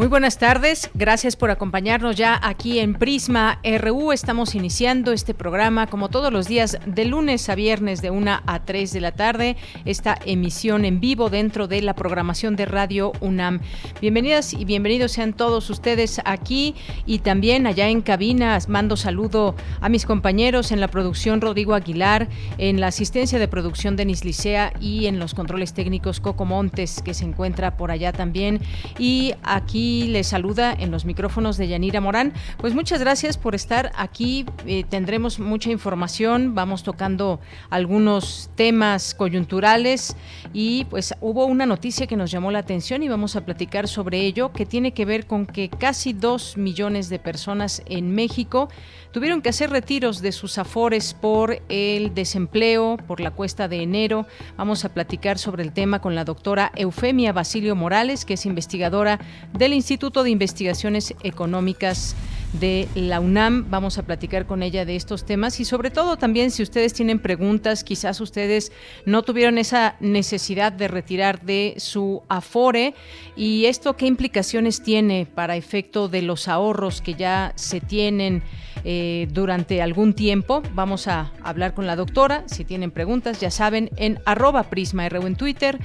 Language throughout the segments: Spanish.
Muy buenas tardes, gracias por acompañarnos ya aquí en Prisma RU. Estamos iniciando este programa como todos los días de lunes a viernes de 1 a 3 de la tarde, esta emisión en vivo dentro de la programación de Radio UNAM. Bienvenidas y bienvenidos sean todos ustedes aquí y también allá en cabina. Mando saludo a mis compañeros en la producción Rodrigo Aguilar, en la asistencia de producción Denis Licea y en los controles técnicos Coco Montes que se encuentra por allá también. Y aquí les saluda en los micrófonos de Yanira Morán. Pues muchas gracias por estar aquí. Eh, tendremos mucha información, vamos tocando algunos temas coyunturales y pues hubo una noticia que nos llamó la atención y vamos a platicar sobre ello, que tiene que ver con que casi dos millones de personas en México tuvieron que hacer retiros de sus afores por el desempleo, por la cuesta de enero. Vamos a platicar sobre el tema con la doctora Eufemia Basilio Morales, que es investigadora del Instituto de Investigaciones Económicas de la UNAM. Vamos a platicar con ella de estos temas y sobre todo también si ustedes tienen preguntas, quizás ustedes no tuvieron esa necesidad de retirar de su afore y esto qué implicaciones tiene para efecto de los ahorros que ya se tienen eh, durante algún tiempo. Vamos a hablar con la doctora. Si tienen preguntas, ya saben, en arroba Prisma en Twitter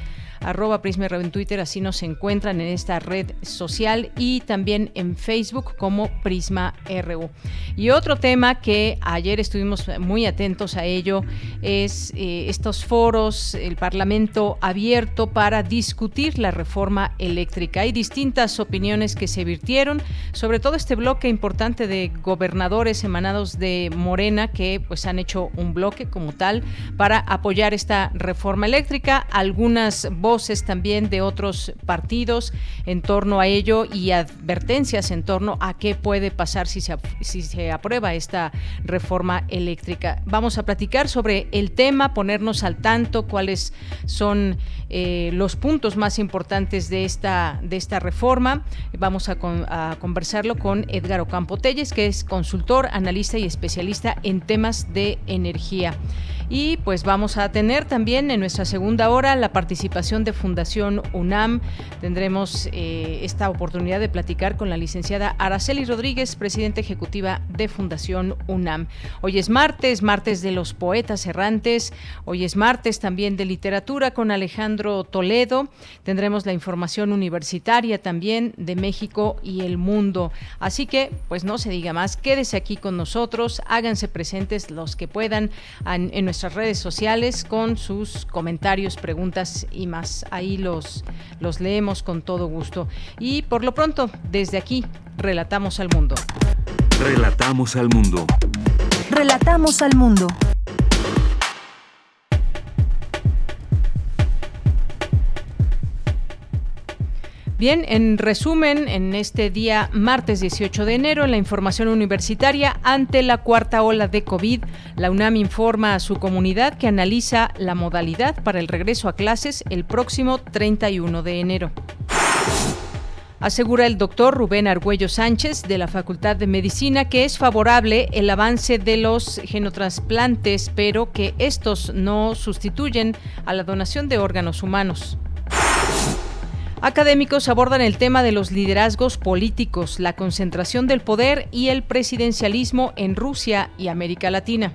arroba en Twitter, así nos encuentran en esta red social y también en Facebook como Prisma RU. Y otro tema que ayer estuvimos muy atentos a ello es eh, estos foros, el Parlamento abierto para discutir la reforma eléctrica. Hay distintas opiniones que se virtieron, sobre todo este bloque importante de gobernadores emanados de Morena que pues han hecho un bloque como tal para apoyar esta reforma eléctrica. Algunas voces también de otros partidos en torno a ello y advertencias en torno a qué puede pasar si se, si se aprueba esta reforma eléctrica. Vamos a platicar sobre el tema, ponernos al tanto cuáles son eh, los puntos más importantes de esta, de esta reforma. Vamos a, a conversarlo con Edgar Ocampo Telles, que es consultor, analista y especialista en temas de energía. Y pues vamos a tener también en nuestra segunda hora la participación de Fundación UNAM. Tendremos eh, esta oportunidad de platicar con la licenciada Araceli Rodríguez, presidenta ejecutiva de Fundación UNAM. Hoy es martes, martes de los poetas errantes. Hoy es martes también de literatura con Alejandro Toledo. Tendremos la información universitaria también de México y el mundo. Así que, pues no se diga más, quédese aquí con nosotros, háganse presentes los que puedan en, en nuestras redes sociales con sus comentarios, preguntas y más. Ahí los, los leemos con todo gusto. Y por lo pronto, desde aquí, relatamos al mundo. Relatamos al mundo. Relatamos al mundo. Bien, en resumen, en este día martes 18 de enero, en la información universitaria, ante la cuarta ola de COVID, la UNAM informa a su comunidad que analiza la modalidad para el regreso a clases el próximo 31 de enero. Asegura el doctor Rubén Argüello Sánchez de la Facultad de Medicina que es favorable el avance de los genotrasplantes, pero que estos no sustituyen a la donación de órganos humanos. Académicos abordan el tema de los liderazgos políticos, la concentración del poder y el presidencialismo en Rusia y América Latina.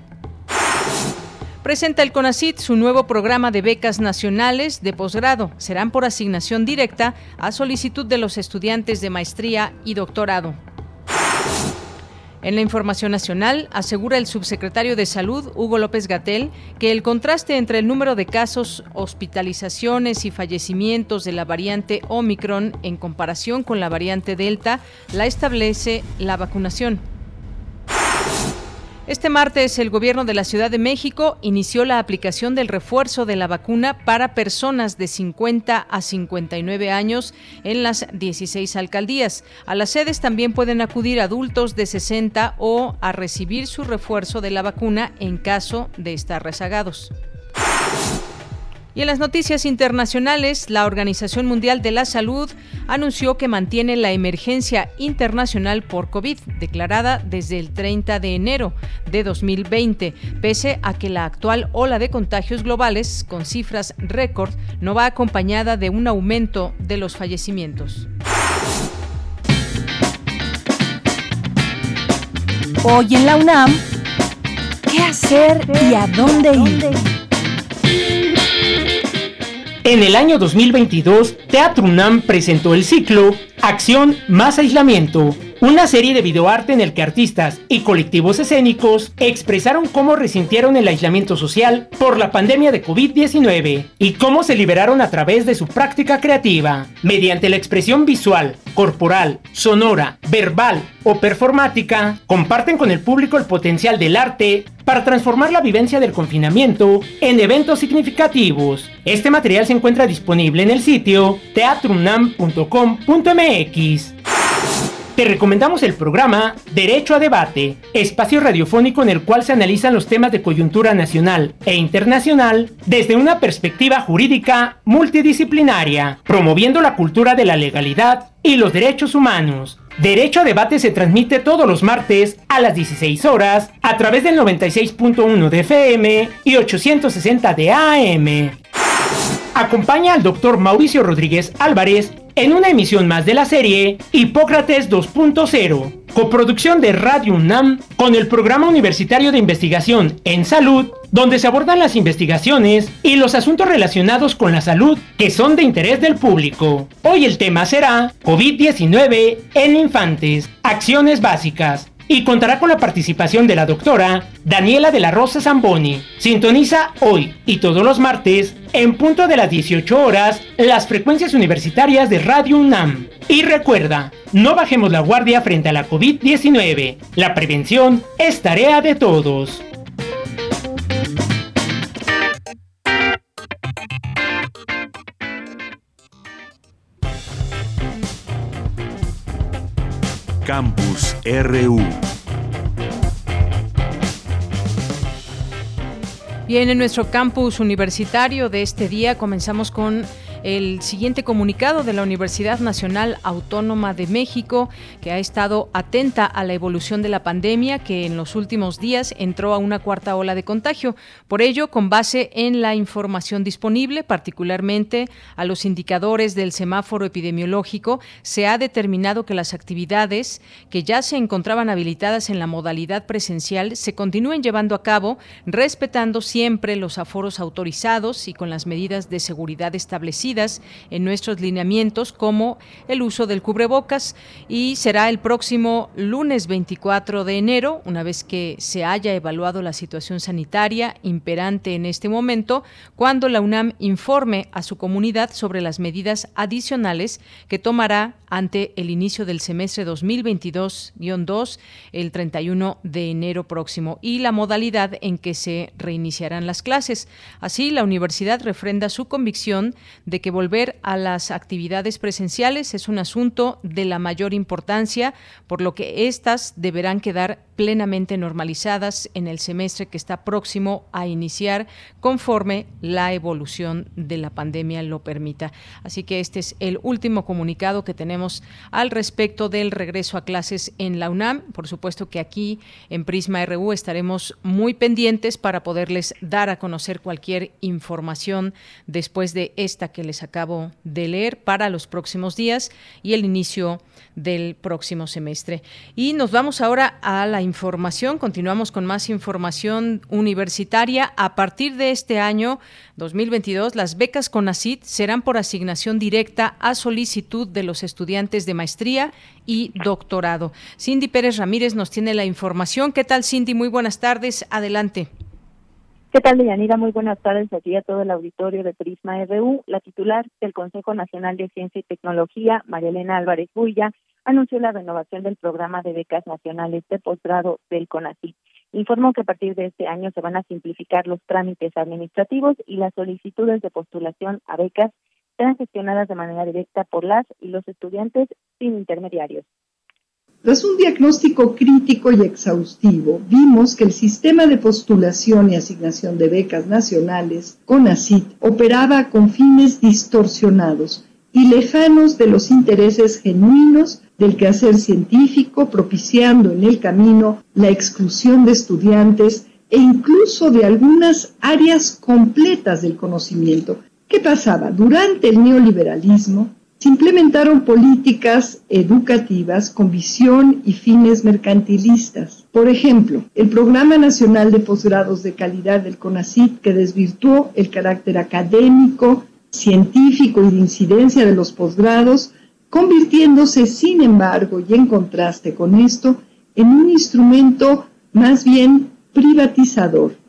Presenta el CONACIT su nuevo programa de becas nacionales de posgrado. Serán por asignación directa a solicitud de los estudiantes de maestría y doctorado. En la información nacional, asegura el subsecretario de Salud, Hugo López Gatel, que el contraste entre el número de casos, hospitalizaciones y fallecimientos de la variante Omicron en comparación con la variante Delta la establece la vacunación. Este martes, el gobierno de la Ciudad de México inició la aplicación del refuerzo de la vacuna para personas de 50 a 59 años en las 16 alcaldías. A las sedes también pueden acudir adultos de 60 o a recibir su refuerzo de la vacuna en caso de estar rezagados. Y en las noticias internacionales, la Organización Mundial de la Salud anunció que mantiene la emergencia internacional por COVID, declarada desde el 30 de enero de 2020, pese a que la actual ola de contagios globales, con cifras récord, no va acompañada de un aumento de los fallecimientos. Hoy en la UNAM, ¿qué hacer y a dónde ir? En el año 2022, Teatro UNAM presentó el ciclo Acción más aislamiento, una serie de videoarte en el que artistas y colectivos escénicos expresaron cómo resintieron el aislamiento social por la pandemia de COVID-19 y cómo se liberaron a través de su práctica creativa. Mediante la expresión visual, corporal, sonora, verbal o performática, comparten con el público el potencial del arte para transformar la vivencia del confinamiento en eventos significativos. Este material se encuentra disponible en el sitio Te recomendamos el programa Derecho a Debate, espacio radiofónico en el cual se analizan los temas de coyuntura nacional e internacional desde una perspectiva jurídica multidisciplinaria, promoviendo la cultura de la legalidad y los derechos humanos. Derecho a Debate se transmite todos los martes a las 16 horas a través del 96.1 de FM y 860 de AM. Acompaña al doctor Mauricio Rodríguez Álvarez en una emisión más de la serie Hipócrates 2.0, coproducción de Radio UNAM con el Programa Universitario de Investigación en Salud, donde se abordan las investigaciones y los asuntos relacionados con la salud que son de interés del público. Hoy el tema será COVID-19 en infantes, acciones básicas y contará con la participación de la doctora Daniela de la Rosa Zamboni. Sintoniza hoy y todos los martes, en punto de las 18 horas, las frecuencias universitarias de Radio UNAM. Y recuerda, no bajemos la guardia frente a la COVID-19. La prevención es tarea de todos. Campus RU. Bien, en nuestro campus universitario de este día comenzamos con el siguiente comunicado de la Universidad Nacional Autónoma de México, que ha estado atenta a la evolución de la pandemia, que en los últimos días entró a una cuarta ola de contagio. Por ello, con base en la información disponible, particularmente a los indicadores del semáforo epidemiológico, se ha determinado que las actividades que ya se encontraban habilitadas en la modalidad presencial se continúen llevando a cabo, respetando siempre los aforos autorizados y con las medidas de seguridad establecidas en nuestros lineamientos como el uso del cubrebocas y será el próximo lunes 24 de enero, una vez que se haya evaluado la situación sanitaria imperante en este momento, cuando la UNAM informe a su comunidad sobre las medidas adicionales que tomará ante el inicio del semestre 2022-2 el 31 de enero próximo y la modalidad en que se reiniciarán las clases. Así, la universidad refrenda su convicción de que volver a las actividades presenciales es un asunto de la mayor importancia, por lo que éstas deberán quedar plenamente normalizadas en el semestre que está próximo a iniciar conforme la evolución de la pandemia lo permita. Así que este es el último comunicado que tenemos al respecto del regreso a clases en la UNAM. Por supuesto que aquí en Prisma RU estaremos muy pendientes para poderles dar a conocer cualquier información después de esta que les acabo de leer para los próximos días y el inicio del próximo semestre. Y nos vamos ahora a la información, continuamos con más información universitaria. A partir de este año 2022, las becas CONACIT serán por asignación directa a solicitud de los estudiantes de maestría y doctorado. Cindy Pérez Ramírez nos tiene la información. ¿Qué tal, Cindy? Muy buenas tardes. Adelante. ¿Qué tal, Deyanira? Muy buenas tardes aquí a todo el auditorio de Prisma RU. La titular del Consejo Nacional de Ciencia y Tecnología, María Elena Álvarez Bulla, anunció la renovación del programa de becas nacionales de posgrado del CONACYT. informó que a partir de este año se van a simplificar los trámites administrativos y las solicitudes de postulación a becas serán gestionadas de manera directa por las y los estudiantes sin intermediarios. Tras un diagnóstico crítico y exhaustivo, vimos que el sistema de postulación y asignación de becas nacionales, CONACIT, operaba con fines distorsionados y lejanos de los intereses genuinos del quehacer científico, propiciando en el camino la exclusión de estudiantes e incluso de algunas áreas completas del conocimiento. ¿Qué pasaba? Durante el neoliberalismo se implementaron políticas educativas con visión y fines mercantilistas. Por ejemplo, el Programa Nacional de Posgrados de Calidad del CONACYT, que desvirtuó el carácter académico, científico y de incidencia de los posgrados, convirtiéndose, sin embargo, y en contraste con esto, en un instrumento más bien privatizador.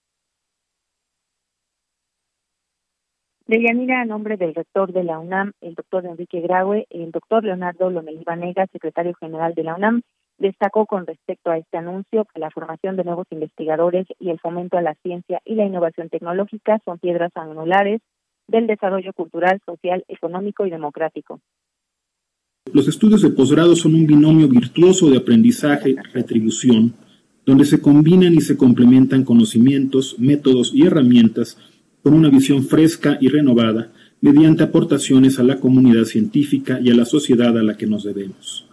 Deyanira, a nombre del rector de la UNAM, el doctor Enrique Graue, el doctor Leonardo Lomelí Vanega, secretario general de la UNAM, destacó con respecto a este anuncio que la formación de nuevos investigadores y el fomento a la ciencia y la innovación tecnológica son piedras angulares del desarrollo cultural, social, económico y democrático. Los estudios de posgrado son un binomio virtuoso de aprendizaje-retribución, donde se combinan y se complementan conocimientos, métodos y herramientas con una visión fresca y renovada mediante aportaciones a la comunidad científica y a la sociedad a la que nos debemos.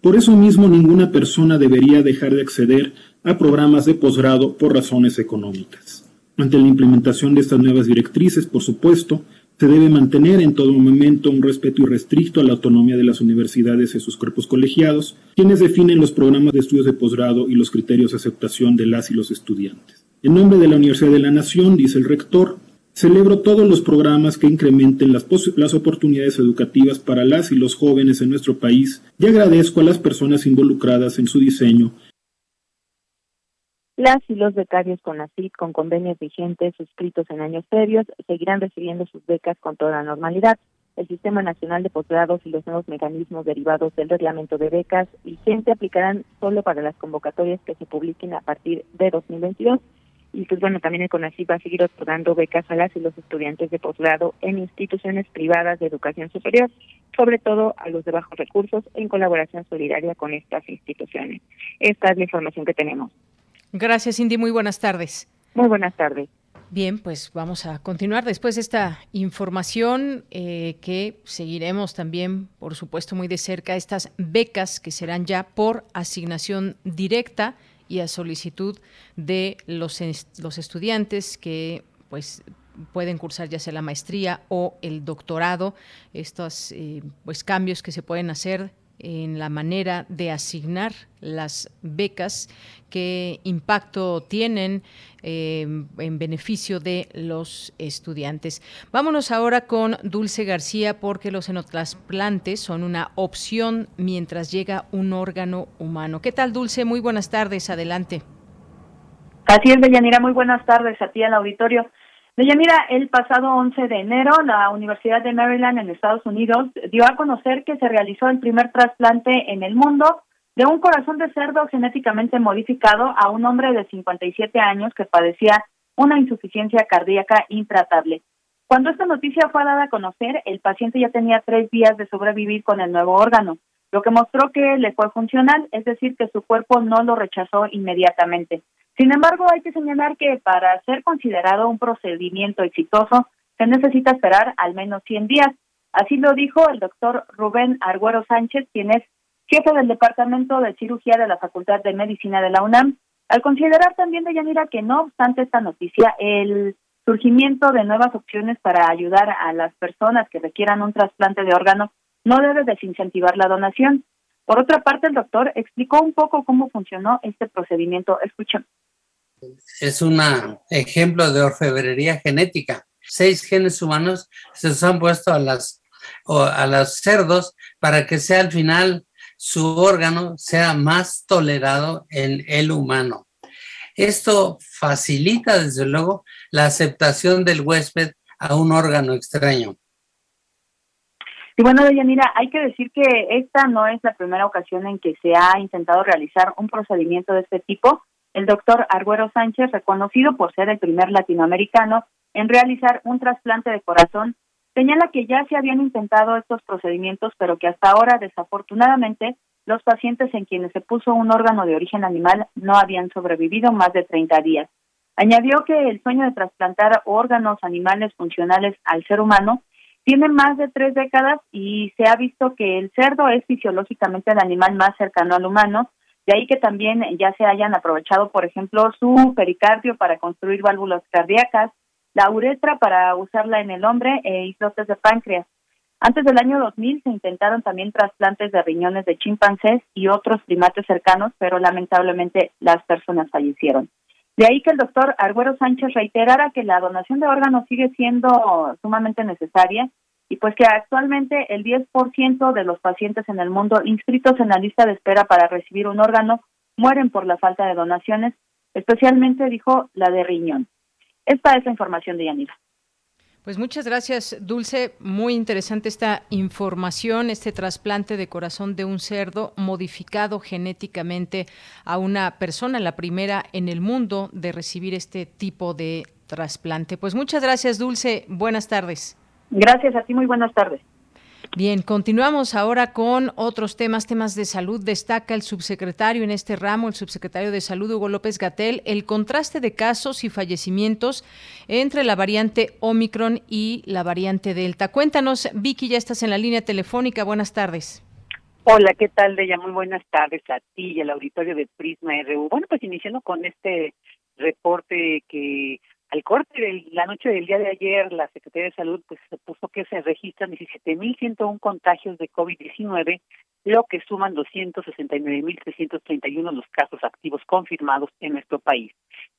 Por eso mismo ninguna persona debería dejar de acceder a programas de posgrado por razones económicas. Ante la implementación de estas nuevas directrices, por supuesto, se debe mantener en todo momento un respeto irrestricto a la autonomía de las universidades y sus cuerpos colegiados, quienes definen los programas de estudios de posgrado y los criterios de aceptación de las y los estudiantes. En nombre de la Universidad de la Nación, dice el rector, celebro todos los programas que incrementen las, las oportunidades educativas para las y los jóvenes en nuestro país y agradezco a las personas involucradas en su diseño las y los becarios con la CID con convenios vigentes suscritos en años previos seguirán recibiendo sus becas con toda normalidad. El Sistema Nacional de Posgrados y los nuevos mecanismos derivados del reglamento de becas vigente aplicarán solo para las convocatorias que se publiquen a partir de 2022. Y pues bueno, también el CONACYT va a seguir otorgando becas a las y los estudiantes de posgrado en instituciones privadas de educación superior, sobre todo a los de bajos recursos, en colaboración solidaria con estas instituciones. Esta es la información que tenemos. Gracias, Cindy. Muy buenas tardes. Muy buenas tardes. Bien, pues vamos a continuar después de esta información eh, que seguiremos también, por supuesto, muy de cerca, estas becas que serán ya por asignación directa y a solicitud de los, los estudiantes que pues pueden cursar ya sea la maestría o el doctorado, estos eh, pues cambios que se pueden hacer en la manera de asignar las becas, qué impacto tienen eh, en beneficio de los estudiantes. Vámonos ahora con Dulce García porque los xenotrasplantes son una opción mientras llega un órgano humano. ¿Qué tal, Dulce? Muy buenas tardes. Adelante. Así es, Deyanira. Muy buenas tardes a ti al auditorio. Deyanira, el pasado 11 de enero, la Universidad de Maryland en Estados Unidos dio a conocer que se realizó el primer trasplante en el mundo de un corazón de cerdo genéticamente modificado a un hombre de 57 años que padecía una insuficiencia cardíaca intratable. Cuando esta noticia fue dada a conocer, el paciente ya tenía tres días de sobrevivir con el nuevo órgano, lo que mostró que le fue funcional, es decir, que su cuerpo no lo rechazó inmediatamente. Sin embargo, hay que señalar que para ser considerado un procedimiento exitoso se necesita esperar al menos 100 días. Así lo dijo el doctor Rubén Arguero Sánchez, quien es jefe del Departamento de Cirugía de la Facultad de Medicina de la UNAM, al considerar también de Yanira que no obstante esta noticia, el surgimiento de nuevas opciones para ayudar a las personas que requieran un trasplante de órgano no debe desincentivar la donación. Por otra parte, el doctor explicó un poco cómo funcionó este procedimiento. Escuchen es un ejemplo de orfebrería genética. Seis genes humanos se los han puesto a las a los cerdos para que sea al final su órgano sea más tolerado en el humano. Esto facilita, desde luego, la aceptación del huésped a un órgano extraño. Y bueno, Deyanira, hay que decir que esta no es la primera ocasión en que se ha intentado realizar un procedimiento de este tipo El doctor Arguero Sánchez, reconocido por ser el primer latinoamericano en realizar un trasplante de corazón, señala que ya se habían intentado estos procedimientos, pero que hasta ahora, desafortunadamente, los pacientes en quienes se puso un órgano de origen animal no habían sobrevivido más de 30 días. Añadió que el sueño de trasplantar órganos animales funcionales al ser humano tiene más de tres décadas y se ha visto que el cerdo es fisiológicamente el animal más cercano al humano, de ahí que también ya se hayan aprovechado, por ejemplo, su pericardio para construir válvulas cardíacas, la uretra para usarla en el hombre e islotes de páncreas. Antes del año 2000 se intentaron también trasplantes de riñones de chimpancés y otros primates cercanos, pero lamentablemente las personas fallecieron. De ahí que el doctor Arguero Sánchez reiterara que la donación de órganos sigue siendo sumamente necesaria y pues que actualmente el 10% de los pacientes en el mundo inscritos en la lista de espera para recibir un órgano mueren por la falta de donaciones, especialmente dijo la de riñón. Esta es la información de Yanira. Pues muchas gracias, Dulce. Muy interesante esta información, este trasplante de corazón de un cerdo modificado genéticamente a una persona, la primera en el mundo de recibir este tipo de trasplante. Pues muchas gracias, Dulce. Buenas tardes. Gracias a ti, muy buenas tardes. Bien, continuamos ahora con otros temas, temas de salud. Destaca el subsecretario en este ramo, el subsecretario de Salud, Hugo López Gatel, el contraste de casos y fallecimientos entre la variante Omicron y la variante Delta. Cuéntanos, Vicky, ya estás en la línea telefónica. Buenas tardes. Hola, ¿qué tal, Deya? Muy buenas tardes a ti y al auditorio de Prisma RU. Bueno, pues iniciando con este reporte que al corte de la noche del día de ayer, la Secretaría de Salud pues puso que se registran 17.101 contagios de COVID-19, lo que suman 269.331 los casos activos confirmados en nuestro país.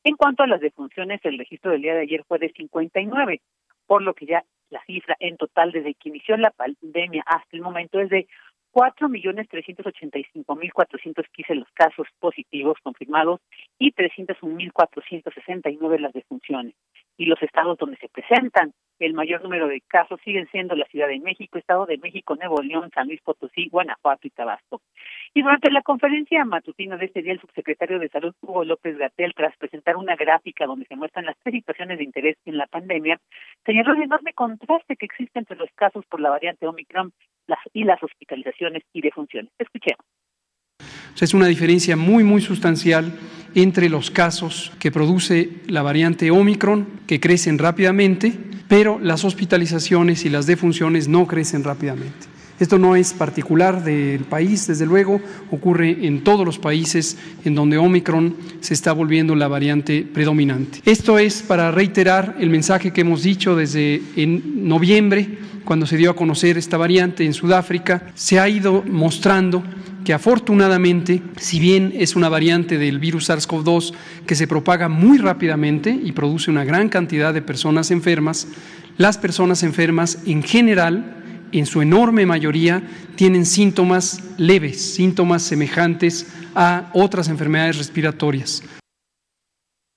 En cuanto a las defunciones, el registro del día de ayer fue de 59, por lo que ya la cifra en total desde que inició la pandemia hasta el momento es de cuatro millones trescientos ochenta y cinco mil cuatrocientos quince los casos positivos confirmados y trescientos un mil cuatrocientos sesenta y nueve las defunciones. Y los estados donde se presentan el mayor número de casos siguen siendo la Ciudad de México, Estado de México, Nuevo León, San Luis Potosí, Guanajuato y Tabasco. Y durante la conferencia matutina de este día, el subsecretario de Salud, Hugo López Gatel, tras presentar una gráfica donde se muestran las tres situaciones de interés en la pandemia, señaló el enorme contraste que existe entre los casos por la variante Omicron y las hospitalizaciones y defunciones. Escuchemos. Es una diferencia muy, muy sustancial entre los casos que produce la variante Omicron, que crecen rápidamente, pero las hospitalizaciones y las defunciones no crecen rápidamente. Esto no es particular del país, desde luego, ocurre en todos los países en donde Omicron se está volviendo la variante predominante. Esto es para reiterar el mensaje que hemos dicho desde en noviembre, cuando se dio a conocer esta variante en Sudáfrica, se ha ido mostrando que afortunadamente, si bien es una variante del virus SARS-CoV-2 que se propaga muy rápidamente y produce una gran cantidad de personas enfermas, las personas enfermas en general en su enorme mayoría, tienen síntomas leves, síntomas semejantes a otras enfermedades respiratorias.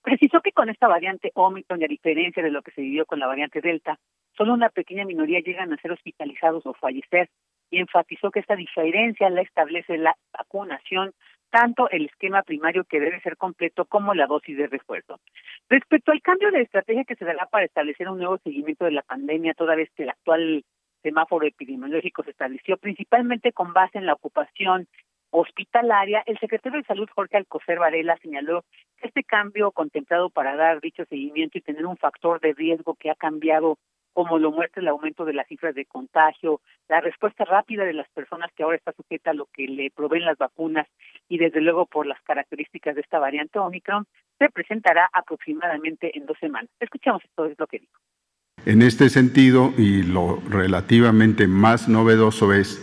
Precisó que con esta variante Omicron, a diferencia de lo que se vivió con la variante Delta, solo una pequeña minoría llegan a ser hospitalizados o fallecer y enfatizó que esta diferencia la establece la vacunación, tanto el esquema primario que debe ser completo como la dosis de refuerzo. Respecto al cambio de estrategia que se dará para establecer un nuevo seguimiento de la pandemia, toda vez que el actual semáforo epidemiológico se estableció principalmente con base en la ocupación hospitalaria, el secretario de Salud Jorge Alcocer Varela señaló que este cambio contemplado para dar dicho seguimiento y tener un factor de riesgo que ha cambiado como lo muestra el aumento de las cifras de contagio, la respuesta rápida de las personas que ahora está sujeta a lo que le proveen las vacunas y desde luego por las características de esta variante Omicron, se presentará aproximadamente en dos semanas. Escuchamos esto es lo que dijo. En este sentido, y lo relativamente más novedoso es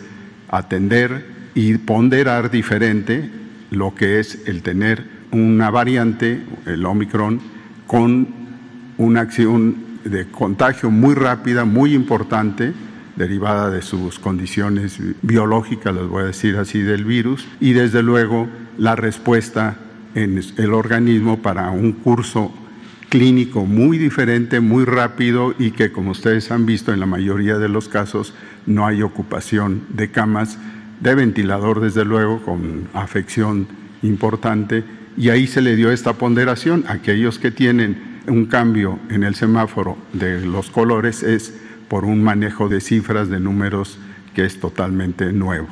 atender y ponderar diferente lo que es el tener una variante, el Omicron, con una acción de contagio muy rápida, muy importante, derivada de sus condiciones biológicas, les voy a decir así, del virus, y desde luego la respuesta en el organismo para un curso clínico muy diferente, muy rápido y que como ustedes han visto en la mayoría de los casos no hay ocupación de camas, de ventilador desde luego con afección importante y ahí se le dio esta ponderación. Aquellos que tienen un cambio en el semáforo de los colores es por un manejo de cifras, de números que es totalmente nuevo.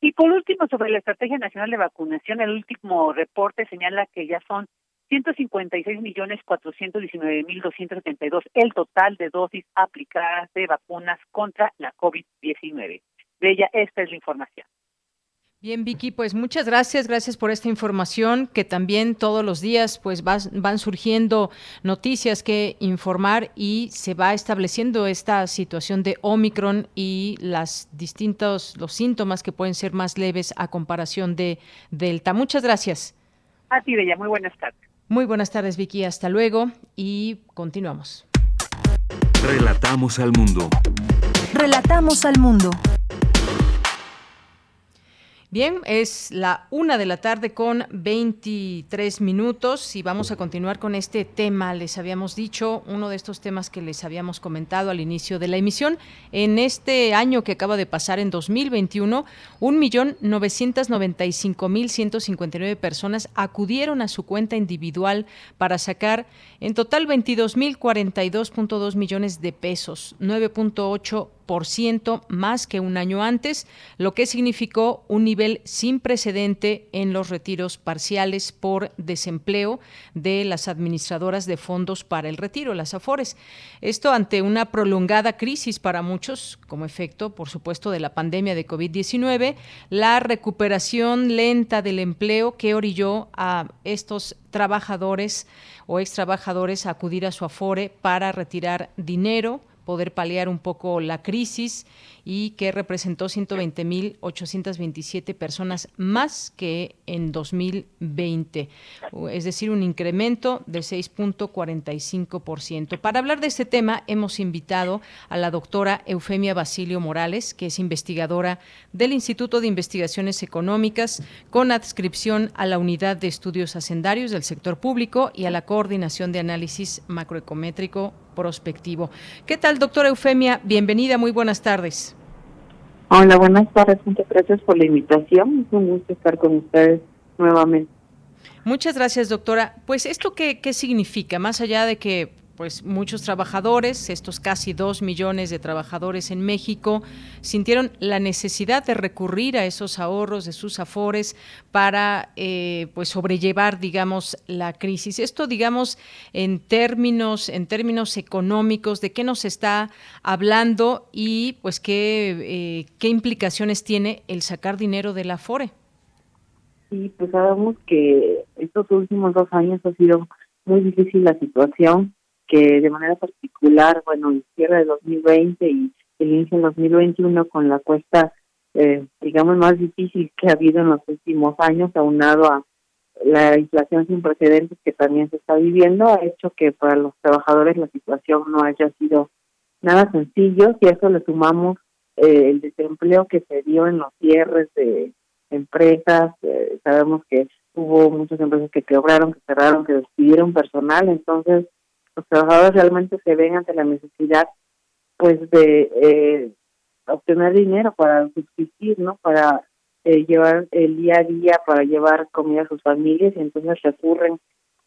Y por último, sobre la Estrategia Nacional de Vacunación, el último reporte señala que ya son 156 millones 419 mil 272 el total de dosis aplicadas de vacunas contra la COVID-19. De ella, esta es la información. Bien, Vicky, pues muchas gracias, gracias por esta información que también todos los días pues van surgiendo noticias que informar y se va estableciendo esta situación de Omicron y las distintos los síntomas que pueden ser más leves a comparación de Delta. Muchas gracias. A ti, Bella, muy buenas tardes. Muy buenas tardes, Vicky, hasta luego y continuamos. Relatamos al mundo. Relatamos al mundo. Bien, es la una de la tarde con 23 minutos y vamos a continuar con este tema. Les habíamos dicho, uno de estos temas que les habíamos comentado al inicio de la emisión. En este año que acaba de pasar, en 2021, 1.995.159 personas acudieron a su cuenta individual para sacar en total 22.042.2 millones de pesos, 9.8 ciento más que un año antes, lo que significó un nivel sin precedente en los retiros parciales por desempleo de las administradoras de fondos para el retiro, las AFORES. Esto ante una prolongada crisis para muchos, como efecto, por supuesto, de la pandemia de COVID-19, la recuperación lenta del empleo que orilló a estos trabajadores o ex trabajadores a acudir a su Afore para retirar dinero poder paliar un poco la crisis y que representó 120.827 personas más que en 2020, es decir, un incremento de 6.45%. Para hablar de este tema hemos invitado a la doctora Eufemia Basilio Morales, que es investigadora del Instituto de Investigaciones Económicas con adscripción a la Unidad de Estudios Hacendarios del Sector Público y a la Coordinación de Análisis Macroecométrico prospectivo. ¿Qué tal, doctora Eufemia? Bienvenida, muy buenas tardes. Hola, buenas tardes. Muchas gracias por la invitación. Es un gusto estar con ustedes nuevamente. Muchas gracias, doctora. Pues esto qué, qué significa, más allá de que pues muchos trabajadores, estos casi dos millones de trabajadores en México, sintieron la necesidad de recurrir a esos ahorros de sus afores para eh, pues sobrellevar, digamos, la crisis. Esto, digamos, en términos, en términos económicos, de qué nos está hablando y pues qué, eh, qué implicaciones tiene el sacar dinero del afore. Sí, pues sabemos que estos últimos dos años ha sido muy difícil la situación que de manera particular, bueno, el cierre de 2020 y el inicio de 2021 con la cuesta, eh, digamos, más difícil que ha habido en los últimos años, aunado a la inflación sin precedentes que también se está viviendo, ha hecho que para los trabajadores la situación no haya sido nada sencillo. Si a eso le sumamos eh, el desempleo que se dio en los cierres de empresas, eh, sabemos que hubo muchas empresas que quebraron, que cerraron, que despidieron personal, entonces los trabajadores realmente se ven ante la necesidad pues de eh, obtener dinero para subsistir, ¿no? Para eh, llevar el día a día, para llevar comida a sus familias y entonces recurren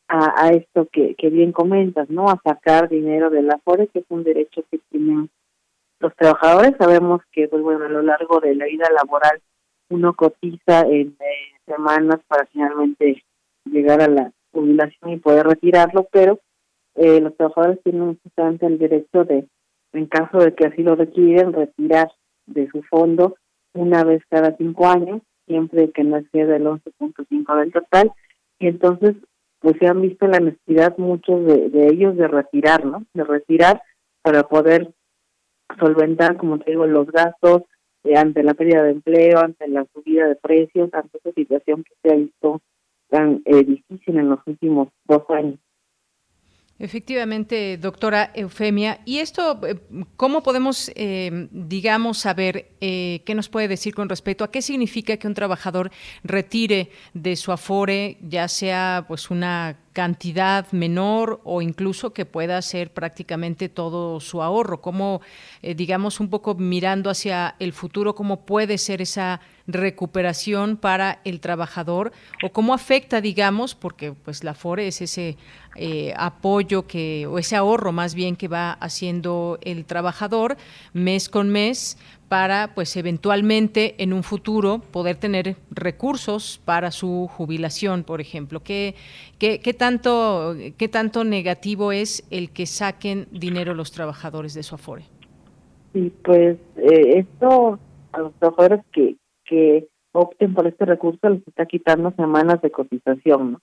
a, a esto que, que bien comentas, ¿no? A sacar dinero de la FORE, que es un derecho que tienen los trabajadores. Sabemos que, pues bueno, a lo largo de la vida laboral uno cotiza en eh, semanas para finalmente llegar a la jubilación y poder retirarlo, pero eh, los trabajadores tienen justamente el derecho de, en caso de que así lo requieren, retirar de su fondo una vez cada cinco años, siempre que no exceda el 11.5 del total, y entonces pues se han visto la necesidad muchos de, ellos de retirar, ¿no? De retirar para poder solventar, como te digo, los gastos eh, ante la pérdida de empleo, ante la subida de precios, ante esa situación que se ha visto tan eh, difícil en los últimos dos años. Efectivamente, doctora Eufemia. ¿Y esto eh, cómo podemos, eh, digamos, saber eh, qué nos puede decir con respecto a qué significa que un trabajador retire de su afore, ya sea pues una cantidad menor o incluso que pueda ser prácticamente todo su ahorro? ¿Cómo, eh, digamos, un poco mirando hacia el futuro, cómo puede ser esa recuperación para el trabajador o cómo afecta, digamos, porque pues la FORE es ese eh, apoyo que, o ese ahorro más bien que va haciendo el trabajador mes con mes para pues eventualmente en un futuro poder tener recursos para su jubilación, por ejemplo. ¿Qué, qué, qué tanto, qué tanto negativo es el que saquen dinero los trabajadores de su Afore? Sí, pues eh, esto a los trabajadores que, que opten por este recurso les está quitando semanas de cotización, ¿no?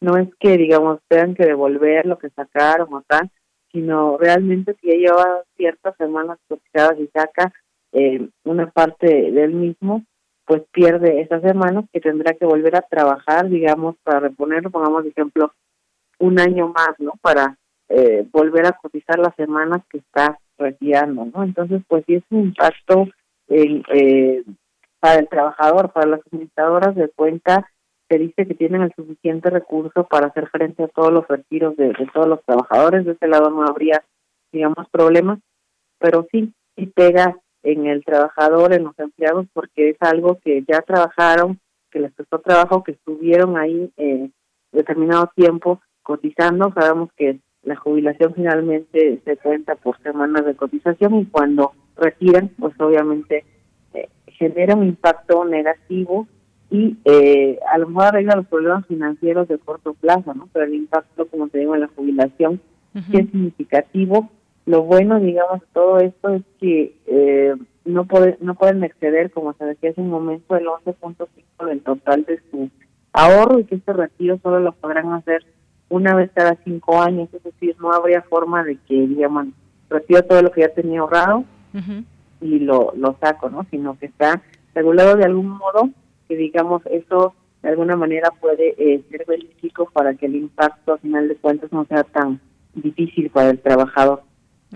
No es que, digamos, tengan que devolver lo que sacaron o tal, sino realmente si ya lleva ciertas semanas cotizadas y saca eh, una parte del mismo, pues pierde esas semanas que tendrá que volver a trabajar, digamos, para reponerlo, pongamos ejemplo, un año más, ¿no? Para eh, volver a cotizar las semanas que está retirando, ¿no? Entonces, pues sí es un impacto eh, para el trabajador, para las administradoras de cuenta, se dice que tienen el suficiente recurso para hacer frente a todos los retiros de, de todos los trabajadores, de ese lado no habría, digamos, problemas, pero sí, sí pega en el trabajador, en los empleados, porque es algo que ya trabajaron, que les costó trabajo, que estuvieron ahí eh, determinado tiempo cotizando. Sabemos que la jubilación finalmente se cuenta por semanas de cotización y cuando retiran, pues obviamente eh, genera un impacto negativo y eh, a lo mejor arregla los problemas financieros de corto plazo, ¿no? Pero el impacto, como te digo, en la jubilación es significativo lo bueno, digamos, de todo esto es que eh, no, puede, no pueden exceder, como se decía hace un momento, el 11.5 del total de su ahorro y que este retiro solo lo podrán hacer una vez cada cinco años, es decir, no habría forma de que, digamos, retiro todo lo que ya tenía ahorrado y lo, lo saco, ¿no? Sino que está regulado de algún modo que, digamos, eso de alguna manera puede eh, ser benéfico para que el impacto, a final de cuentas, no sea tan difícil para el trabajador.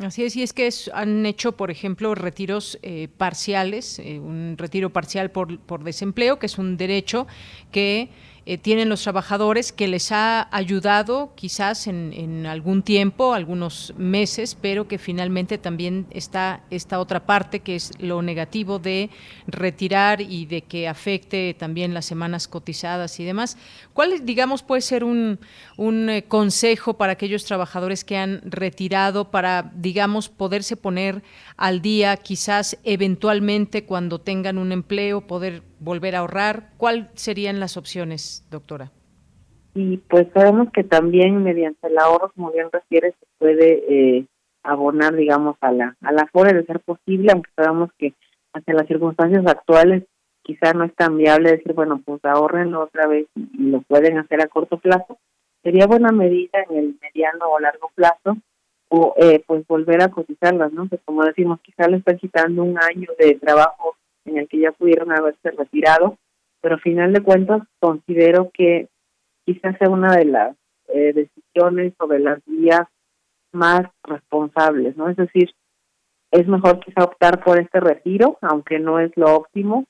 Así es, y es que han hecho, por ejemplo, retiros eh, parciales, eh, un retiro parcial por, por desempleo, que es un derecho que eh, tienen los trabajadores que les ha ayudado quizás en, en, algún tiempo, algunos meses, pero que finalmente también está esta otra parte que es lo negativo de retirar y de que afecte también las semanas cotizadas y demás. ¿Cuál, digamos, puede ser un, un eh, consejo para aquellos trabajadores que han retirado para, digamos, poderse poner al día, quizás eventualmente cuando tengan un empleo, poder volver a ahorrar? ¿Cuáles serían las opciones, doctora? Y pues sabemos que también mediante el ahorro, como bien refiere, se puede eh, abonar, digamos, a la a la FORE de ser posible, aunque sabemos que ante las circunstancias actuales quizá no es tan viable decir, bueno, pues ahorrenlo otra vez y lo pueden hacer a corto plazo. Sería buena medida en el mediano o largo plazo o eh, pues volver a cotizarlas, ¿no? Que como decimos, quizá le están quitando un año de trabajo en el que ya pudieron haberse retirado, pero al final de cuentas considero que quizás sea una de las eh, decisiones o de las vías más responsables, ¿no? Es decir, es mejor quizá optar por este retiro, aunque no es lo óptimo,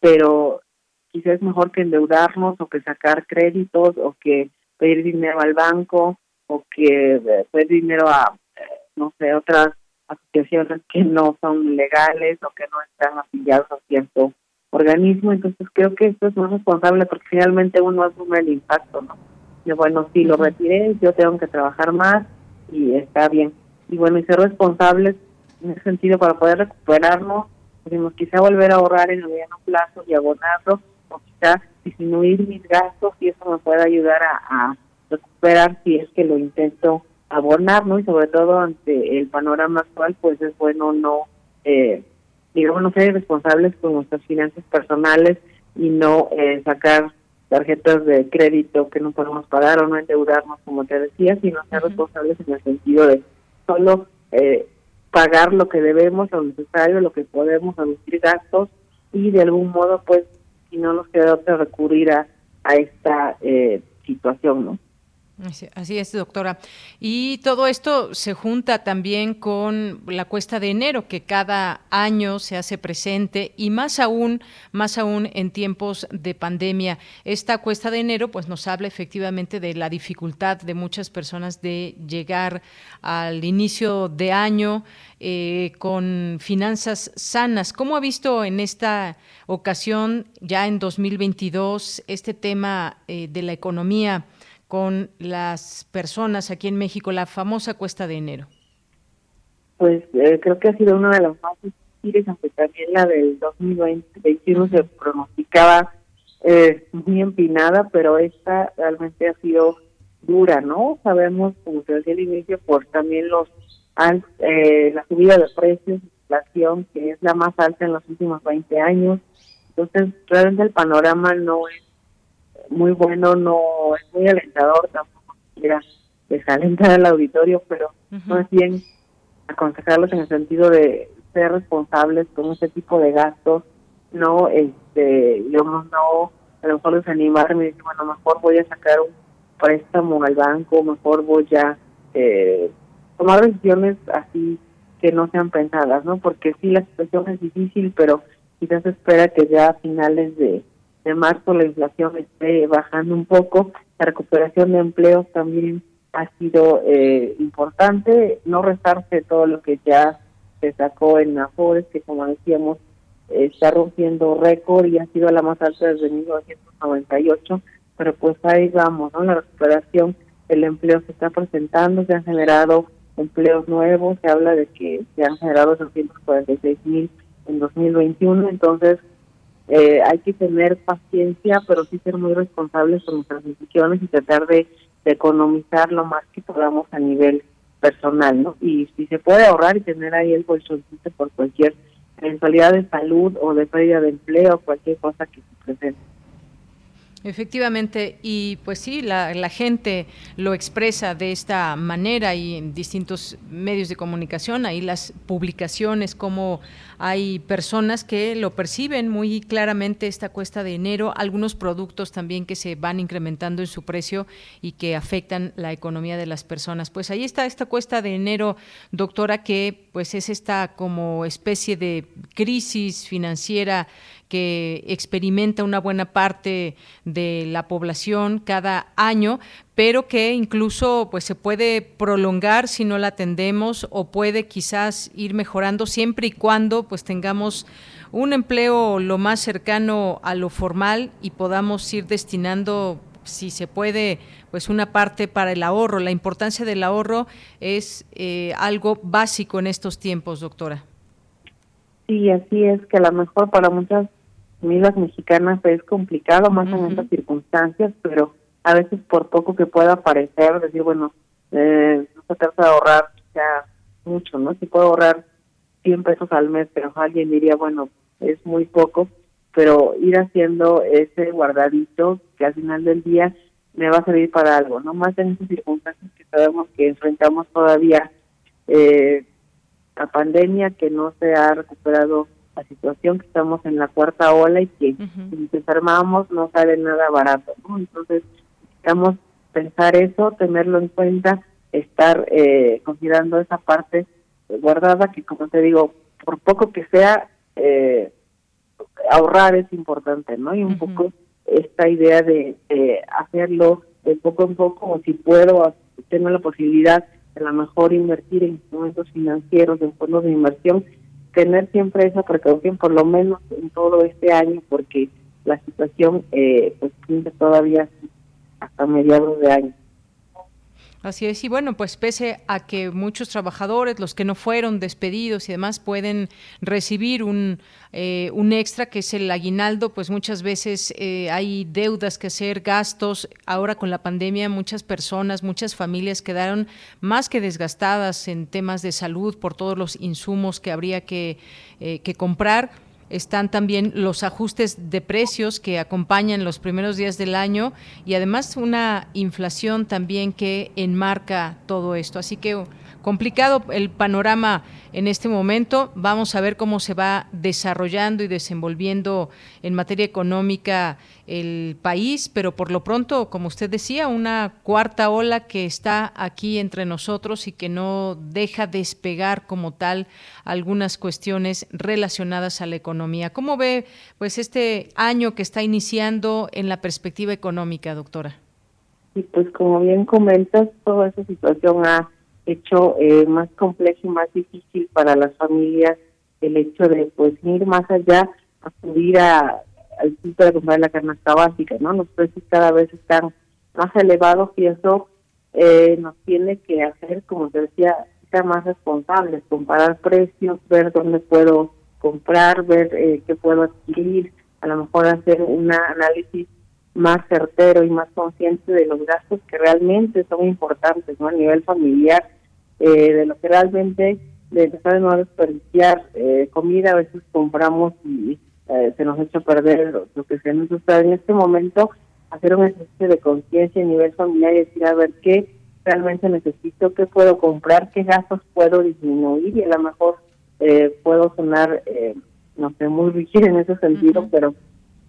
pero quizás es mejor que endeudarnos o que sacar créditos o que pedir dinero al banco o que eh, pedir dinero a, eh, no sé, otras asociaciones que no son legales o que no están afiliados a cierto organismo. Entonces creo que esto es más responsable porque finalmente uno asume el impacto, ¿no? Yo, bueno, si lo retiré, yo tengo que trabajar más y está bien. Y bueno, y ser responsables en ese sentido para poder recuperarnos, podemos quizá volver a ahorrar en el mediano plazo y abonarlo, o quizá disminuir mis gastos y eso me puede ayudar a, a recuperar si es que lo intento abonar, ¿no? Y sobre todo ante el panorama actual, pues es bueno no, eh, digamos, no ser responsables con nuestras finanzas personales y no eh, sacar tarjetas de crédito que no podemos pagar o no endeudarnos, como te decía, sino ser responsables en el sentido de solo eh, pagar lo que debemos, lo necesario, lo que podemos, reducir gastos y de algún modo, pues, si no nos queda otra, recurrir a, a esta eh, situación, ¿no? Así es, doctora. Y todo esto se junta también con la cuesta de enero, que cada año se hace presente y más aún, más aún en tiempos de pandemia. Esta cuesta de enero, pues nos habla efectivamente de la dificultad de muchas personas de llegar al inicio de año eh, con finanzas sanas. ¿Cómo ha visto en esta ocasión, ya en 2022, este tema eh, de la economía? Con las personas aquí en México, la famosa cuesta de enero? Pues eh, creo que ha sido una de las más difíciles, aunque también la del 2021 se pronosticaba eh, muy empinada, pero esta realmente ha sido dura, ¿no? Sabemos, como se decía al inicio, por también los eh, la subida de precios, inflación, que es la más alta en los últimos 20 años. Entonces, realmente el panorama no es muy bueno, no es muy alentador, tampoco quiera desalentar al auditorio, pero no es bien aconsejarlos en el sentido de ser responsables con ese tipo de gastos, no, este, yo no, a lo mejor desanimarme y decir, bueno, mejor voy a sacar un préstamo al banco, mejor voy a eh, tomar decisiones así que no sean pensadas, ¿no? Porque sí, la situación es difícil, pero quizás espera que ya a finales de de marzo la inflación esté bajando un poco, la recuperación de empleos también ha sido eh, importante, no restarse todo lo que ya se sacó en Afores, que como decíamos está rompiendo récord y ha sido la más alta desde 1998, pero pues ahí vamos, ¿no? La recuperación, el empleo se está presentando, se han generado empleos nuevos, se habla de que se han generado 246 mil en 2021, entonces eh, hay que tener paciencia, pero sí ser muy responsables con nuestras decisiones y tratar de, economizar lo más que podamos a nivel personal, ¿no? Y si se puede ahorrar y tener ahí el bolsoncito por cualquier eventualidad de salud o de pérdida de empleo, cualquier cosa que se presente. Efectivamente, y pues sí, la, la, gente lo expresa de esta manera y en distintos medios de comunicación, ahí las publicaciones, como hay personas que lo perciben muy claramente esta cuesta de enero, algunos productos también que se van incrementando en su precio y que afectan la economía de las personas. Pues ahí está esta cuesta de enero, doctora, que pues es esta como especie de crisis financiera que experimenta una buena parte de la población cada año, pero que incluso pues se puede prolongar si no la atendemos o puede quizás ir mejorando siempre y cuando pues tengamos un empleo lo más cercano a lo formal y podamos ir destinando si se puede, pues una parte para el ahorro. La importancia del ahorro es eh, algo básico en estos tiempos, doctora. Sí, así es que a lo mejor para muchas familias mexicanas es complicado más en estas circunstancias, pero a veces por poco que pueda parecer, decir, bueno, eh, no se trata de ahorrar ya mucho, ¿no? Si puedo ahorrar 100 pesos al mes, pero alguien diría, bueno, es muy poco, pero ir haciendo ese guardadito que al final del día me va a servir para algo, no más en estas circunstancias que sabemos que enfrentamos todavía eh, la pandemia que no se ha recuperado la situación que estamos en la cuarta ola y que si nos enfermamos no sale nada barato, ¿no? Entonces, necesitamos pensar eso, tenerlo en cuenta, estar eh, considerando esa parte guardada que, como te digo, por poco que sea, eh, ahorrar es importante, ¿no? Y un poco esta idea de, hacerlo de poco en poco, o si puedo, tengo la posibilidad de a lo mejor invertir en instrumentos financieros, en fondos de inversión, tener siempre esa precaución, por lo menos en todo este año, porque la situación eh, pues todavía hasta mediados de año. Así es, y bueno, pues pese a que muchos trabajadores, los que no fueron despedidos y demás, pueden recibir un, eh, un extra que es el aguinaldo, pues muchas veces eh, hay deudas que hacer, gastos. Ahora con la pandemia muchas personas, muchas familias quedaron más que desgastadas en temas de salud por todos los insumos que habría que, eh, que comprar están también los ajustes de precios que acompañan los primeros días del año y además una inflación también que enmarca todo esto. Así que complicado el panorama en este momento. Vamos a ver cómo se va desarrollando y desenvolviendo en materia económica el país, pero por lo pronto, como usted decía, una cuarta ola que está aquí entre nosotros y que no deja despegar como tal algunas cuestiones relacionadas a la economía. ¿Cómo ve pues este año que está iniciando en la perspectiva económica, doctora? Y pues como bien comentas, toda esa situación ha hecho eh, más complejo y más difícil para las familias el hecho de pues ir más allá, acudir a, al punto de comprar la canasta básica, ¿no? Los precios cada vez están más elevados y eso eh, nos tiene que hacer, como te decía, ser más responsables, comparar precios, ver dónde puedo comprar, ver eh, qué puedo adquirir, a lo mejor hacer un análisis más certero y más consciente de los gastos que realmente son importantes ¿no? a nivel familiar, eh, de lo que realmente de empezar a no desperdiciar eh, comida, a veces compramos y eh, se nos echa a perder lo, que se nos gusta en este momento, hacer un ejercicio de conciencia a nivel familiar y decir a ver qué realmente necesito, qué puedo comprar, qué gastos puedo disminuir y a lo mejor puedo sonar, no sé, muy rígido en ese sentido, pero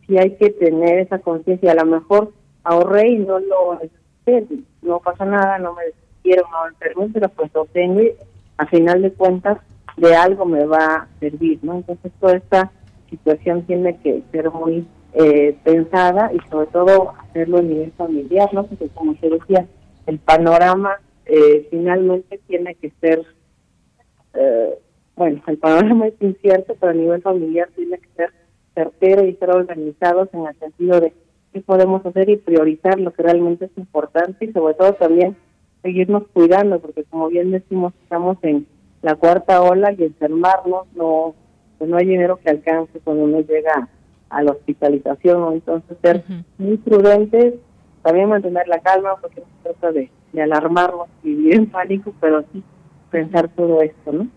sí hay que tener esa conciencia. A lo mejor ahorré y no lo no pasa nada, no me quiero, no permito, pero pues lo tengo y a final de cuentas de algo me va a servir, ¿no? Entonces toda esta situación tiene que ser muy eh, pensada y sobre todo hacerlo a nivel familiar, ¿no? Porque como se decía, el panorama eh, finalmente tiene que ser, eh, bueno, el panorama es incierto, pero a nivel familiar tiene que ser certero y ser organizados en el sentido de qué podemos hacer y priorizar lo que realmente es importante y sobre todo también seguirnos cuidando, porque como bien decimos, estamos en la cuarta ola y enfermarnos no pues no hay dinero que alcance cuando uno llega a la hospitalización, entonces ser muy prudentes, también mantener la calma, porque no se trata de, de alarmarnos y vivir en pánico, pero sí pensar todo esto, ¿no?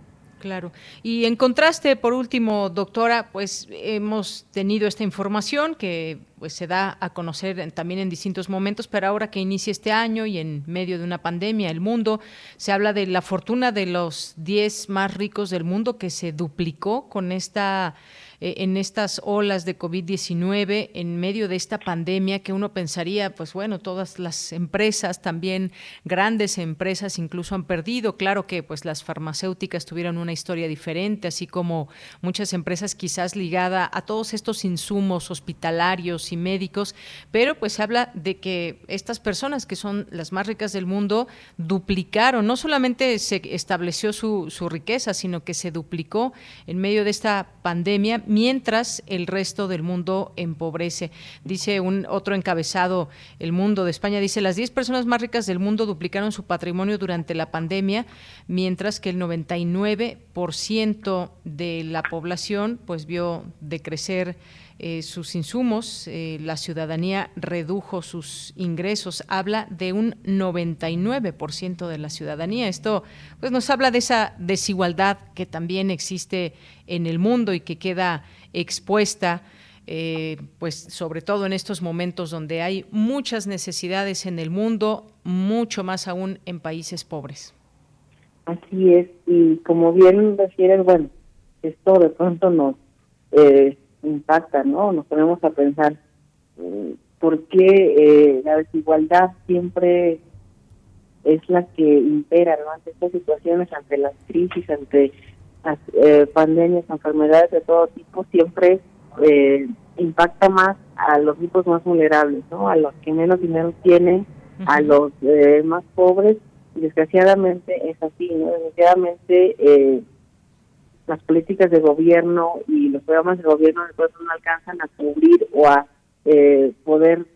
Claro. Y en contraste, por último, doctora, pues hemos tenido esta información que pues se da a conocer también en distintos momentos, pero ahora que inicia este año y en medio de una pandemia, el mundo se habla de la fortuna de los 10 más ricos del mundo que se duplicó con esta eh, en estas olas de COVID-19, en medio de esta pandemia que uno pensaría, pues bueno, todas las empresas, también grandes empresas incluso han perdido. Claro que pues las farmacéuticas tuvieron una historia diferente, así como muchas empresas quizás ligada a todos estos insumos hospitalarios y médicos, pero pues se habla de que estas personas que son las más ricas del mundo duplicaron, no solamente se estableció su, su riqueza, sino que se duplicó en medio de esta pandemia mientras el resto del mundo empobrece. Dice un otro encabezado, El Mundo de España, dice, las 10 personas más ricas del mundo duplicaron su patrimonio durante la pandemia, mientras que el 99% de la población pues vio decrecer eh, sus insumos, eh, la ciudadanía redujo sus ingresos, habla de un 99% de la ciudadanía. Esto pues nos habla de esa desigualdad que también existe en el mundo y que queda expuesta eh, pues sobre todo en estos momentos donde hay muchas necesidades en el mundo, mucho más aún en países pobres. Así es, y como bien refieres, bueno, esto de pronto nos eh, impacta, ¿no? Nos ponemos a pensar eh, por qué eh, la desigualdad siempre es la que impera ¿no? ante estas situaciones, ante las crisis, ante las eh, pandemias, enfermedades de todo tipo, siempre eh, impacta más a los grupos más vulnerables, ¿no? A los que menos dinero tienen, a los eh, más pobres. Y desgraciadamente es así, ¿no? Desgraciadamente eh, las políticas de gobierno y los programas de gobierno no alcanzan a cubrir o a eh, poder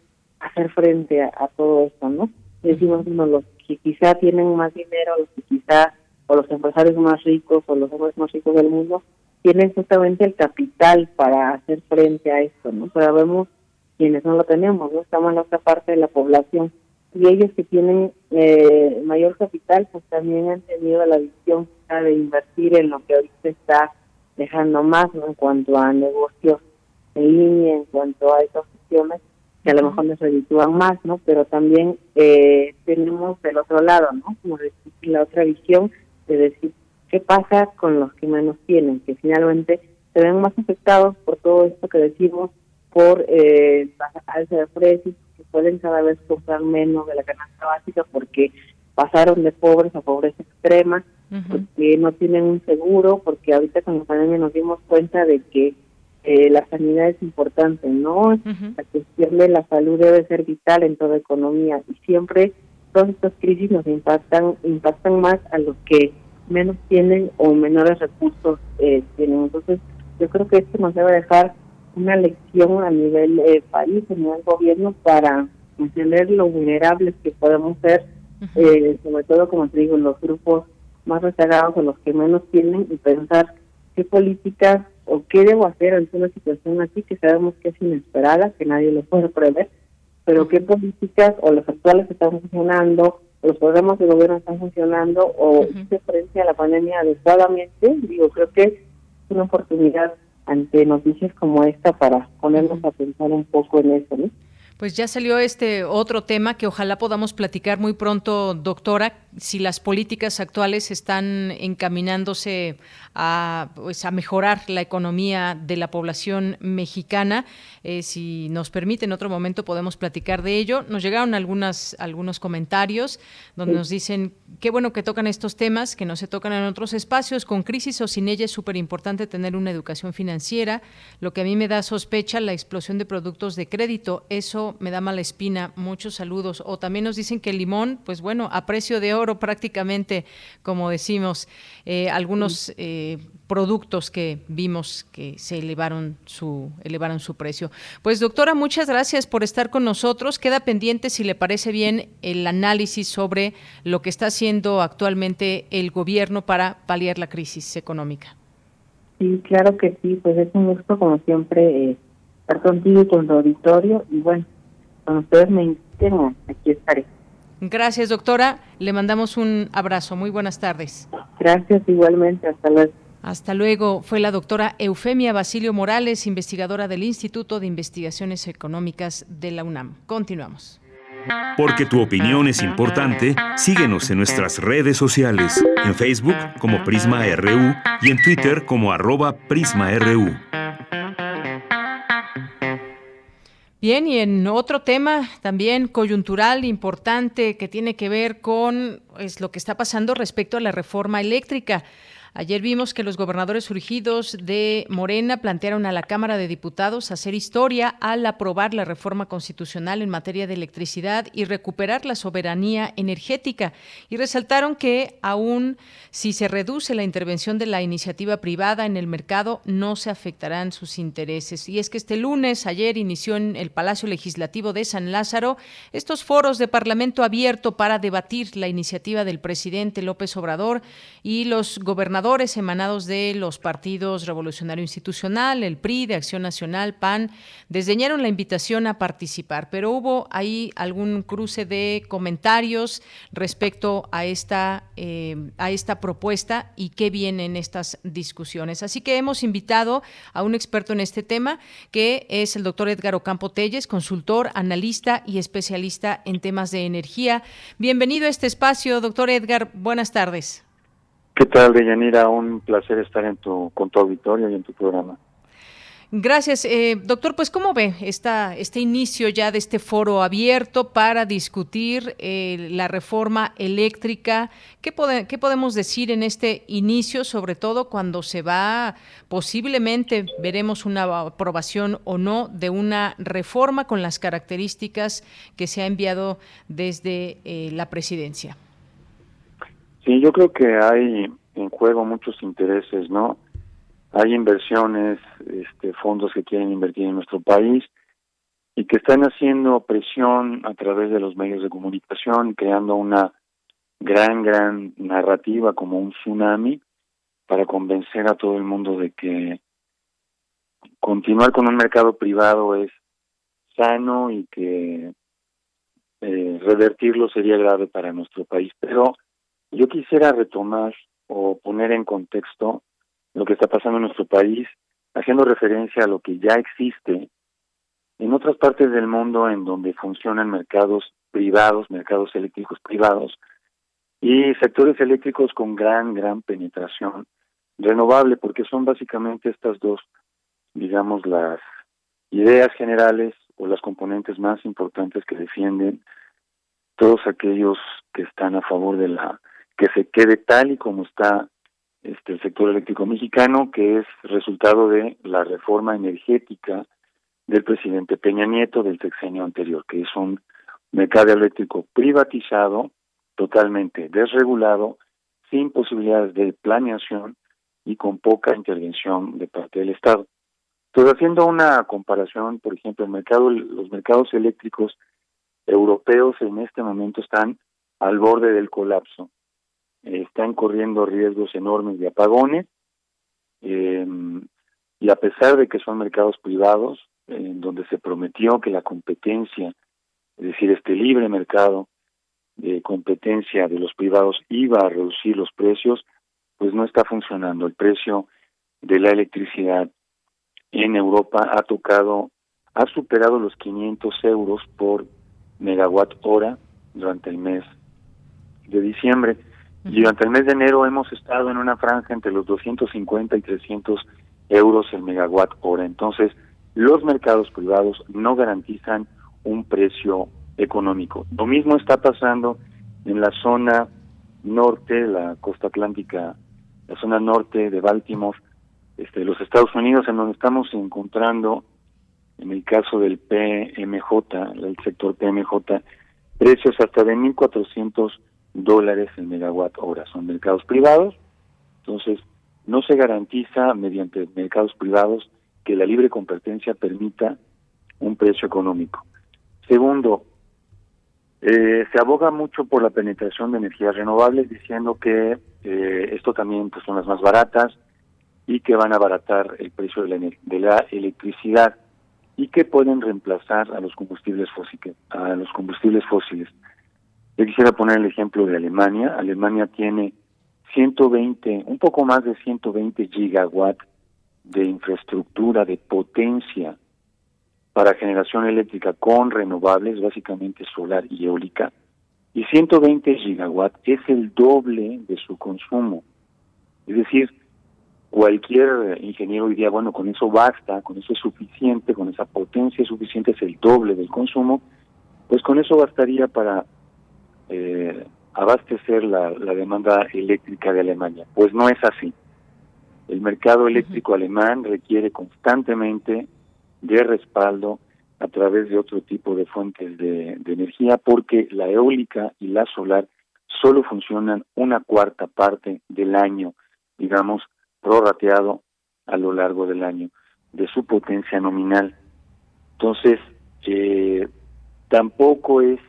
hacer frente a, todo esto, ¿no? Decimos, uno, los que quizá tienen más dinero, los que quizá, o los empresarios más ricos, o los hombres más ricos del mundo, tienen justamente el capital para hacer frente a esto, ¿no? Pero vemos quienes no lo tenemos, ¿no? Estamos en la otra parte de la población y ellos que tienen eh, mayor capital pues también han tenido la visión de invertir en lo que ahorita está dejando más en cuanto a negocios en línea, en cuanto a esas opciones que a lo mejor nos reditúan más, ¿no? Pero también eh, tenemos del otro lado, ¿no? Como la otra visión de decir qué pasa con los que menos tienen, que finalmente se ven más afectados por todo esto que decimos, por eh, alza de precios, que pueden cada vez comprar menos de la canasta básica porque pasaron de pobres a pobreza extrema, porque no tienen un seguro, porque ahorita con la pandemia nos dimos cuenta de que eh, la sanidad es importante, ¿no? La cuestión de la salud debe ser vital en toda economía y siempre todas estas crisis nos impactan impactan más a los que menos tienen o menores recursos eh, tienen. Entonces, yo creo que esto nos debe dejar una lección a nivel eh, país, a nivel gobierno, para entender lo vulnerables que podemos ser, eh, sobre todo, como te digo, los grupos más rezagados o los que menos tienen, y pensar qué políticas o qué debo hacer ante una situación así que sabemos que es inesperada, que nadie lo puede prever, pero qué políticas o las actuales están funcionando, los programas de gobierno están funcionando o se frente a la pandemia adecuadamente, digo, creo que es una oportunidad ante noticias como esta para ponernos a pensar un poco en eso, ¿no? Pues ya salió este otro tema que ojalá podamos platicar muy pronto, doctora, si las políticas actuales están encaminándose a, pues, a mejorar la economía de la población mexicana. Eh, si nos permite, en otro momento podemos platicar de ello. Nos llegaron algunas, algunos comentarios donde nos dicen qué bueno que tocan estos temas, que no se tocan en otros espacios. Con crisis o sin ella es súper importante tener una educación financiera. Lo que a mí me da sospecha, la explosión de productos de crédito. Eso me da mala espina. Muchos saludos. O también nos dicen que el limón, pues bueno, a precio de oro prácticamente, como decimos, eh, algunos eh, productos que vimos que se elevaron su, elevaron su precio. Pues doctora, muchas gracias por estar con nosotros. Queda pendiente, si le parece bien, el análisis sobre lo que está haciendo actualmente el gobierno para paliar la crisis económica. Sí, claro que sí, pues es un gusto como siempre eh, estar contigo y con tu auditorio y bueno, cuando ustedes me inviten, aquí estaré. Gracias, doctora. Le mandamos un abrazo. Muy buenas tardes. Gracias igualmente. Hasta luego. Hasta luego. Fue la doctora Eufemia Basilio Morales, investigadora del Instituto de Investigaciones Económicas de la UNAM. Continuamos. Porque tu opinión es importante, síguenos en nuestras redes sociales, en Facebook como Prisma RU y en Twitter como arroba PrismaRU. Bien, y en otro tema también coyuntural importante que tiene que ver con pues, lo que está pasando respecto a la reforma eléctrica. Ayer vimos que los gobernadores surgidos de Morena plantearon a la Cámara de Diputados hacer historia al aprobar la reforma constitucional en materia de electricidad y recuperar la soberanía energética y resaltaron que aún si se reduce la intervención de la iniciativa privada en el mercado no se afectarán sus intereses. Y es que este lunes, ayer, inició en el Palacio Legislativo de San Lázaro estos foros de Parlamento abierto para debatir la iniciativa del presidente López Obrador y los gobernadores emanados de los partidos Revolucionario Institucional, el PRI, de Acción Nacional, PAN, desdeñaron la invitación a participar, pero hubo ahí algún cruce de comentarios respecto a esta, eh, a esta propuesta y qué vienen estas discusiones. Así que hemos invitado a un experto en este tema, que es el doctor Edgar Ocampo Telles, consultor, analista y especialista en temas de energía. Bienvenido a este espacio, doctor Edgar. Buenas tardes. ¿Qué tal, Deyanira? Un placer estar en tu, con tu auditorio y en tu programa. Gracias. Eh, doctor, pues ¿cómo ve esta, este inicio ya de este foro abierto para discutir eh, la reforma eléctrica? ¿Qué, ¿Qué podemos decir en este inicio, sobre todo cuando se va, posiblemente veremos una aprobación o no de una reforma con las características que se ha enviado desde eh, la presidencia? Sí, yo creo que hay en juego muchos intereses, ¿no? Hay inversiones, este, fondos que quieren invertir en nuestro país y que están haciendo presión a través de los medios de comunicación, creando una gran, gran narrativa como un tsunami para convencer a todo el mundo de que continuar con un mercado privado es sano y que eh, revertirlo sería grave para nuestro país. Pero yo quisiera retomar o poner en contexto lo que está pasando en nuestro país, haciendo referencia a lo que ya existe en otras partes del mundo en donde funcionan mercados privados, mercados eléctricos privados, y sectores eléctricos con gran, gran penetración renovable, porque son básicamente estas dos, digamos, las ideas generales o las componentes más importantes que defienden todos aquellos que están a favor de la que se quede tal y como está este el sector eléctrico mexicano, que es resultado de la reforma energética del presidente Peña Nieto del sexenio anterior, que es un mercado eléctrico privatizado, totalmente desregulado, sin posibilidades de planeación y con poca intervención de parte del Estado. Entonces, haciendo una comparación, por ejemplo, el mercado, los mercados eléctricos europeos en este momento están al borde del colapso, están corriendo riesgos enormes de apagones, eh, y a pesar de que son mercados privados, en donde se prometió que la competencia, es decir, este libre mercado de competencia de los privados iba a reducir los precios, pues no está funcionando. El precio de la electricidad en Europa ha tocado, ha superado los 500 euros por megawatt hora durante el mes de diciembre. Y durante el mes de enero hemos estado en una franja entre los 250 y 300 euros el megawatt hora. Entonces, los mercados privados no garantizan un precio económico. Lo mismo está pasando en la zona norte, la costa atlántica, la zona norte de Baltimore, este, los Estados Unidos, en donde estamos encontrando, en el caso del PMJ, el sector PMJ, precios hasta de 1.400 dólares el megawatt hora. Son mercados privados, entonces no se garantiza mediante mercados privados que la libre competencia permita un precio económico. Segundo, eh, se aboga mucho por la penetración de energías renovables, diciendo que eh, esto también pues, son las más baratas y que van a abaratar el precio de la, de la electricidad y que pueden reemplazar a los combustibles fósiles. A los combustibles fósiles. Yo quisiera poner el ejemplo de Alemania. Alemania tiene 120, un poco más de 120 gigawatts de infraestructura, de potencia para generación eléctrica con renovables, básicamente solar y eólica, y 120 gigawatts es el doble de su consumo. Es decir, cualquier ingeniero diría, bueno, con eso basta, con eso es suficiente, con esa potencia suficiente es el doble del consumo, pues con eso bastaría para eh, abastecer la, la demanda eléctrica de Alemania. Pues no es así. El mercado eléctrico alemán requiere constantemente de respaldo a través de otro tipo de fuentes de, energía porque la eólica y la solar solo funcionan una cuarta parte del año, digamos, prorrateado a lo largo del año de su potencia nominal. Entonces, eh, tampoco es,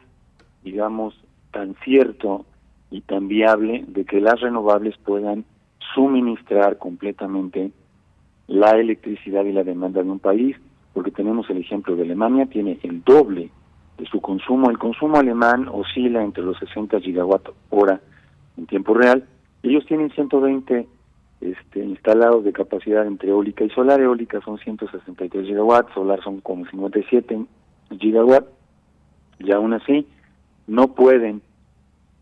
digamos, tan cierto y tan viable de que las renovables puedan suministrar completamente la electricidad y la demanda de un país, porque tenemos el ejemplo de Alemania, tiene el doble de su consumo. El consumo alemán oscila entre los 60 gigawatt hora en tiempo real. Ellos tienen 120 este, instalados de capacidad entre eólica y solar. Eólica son 163 gigawatts, solar son como 57 gigawatts. Y aún así, no pueden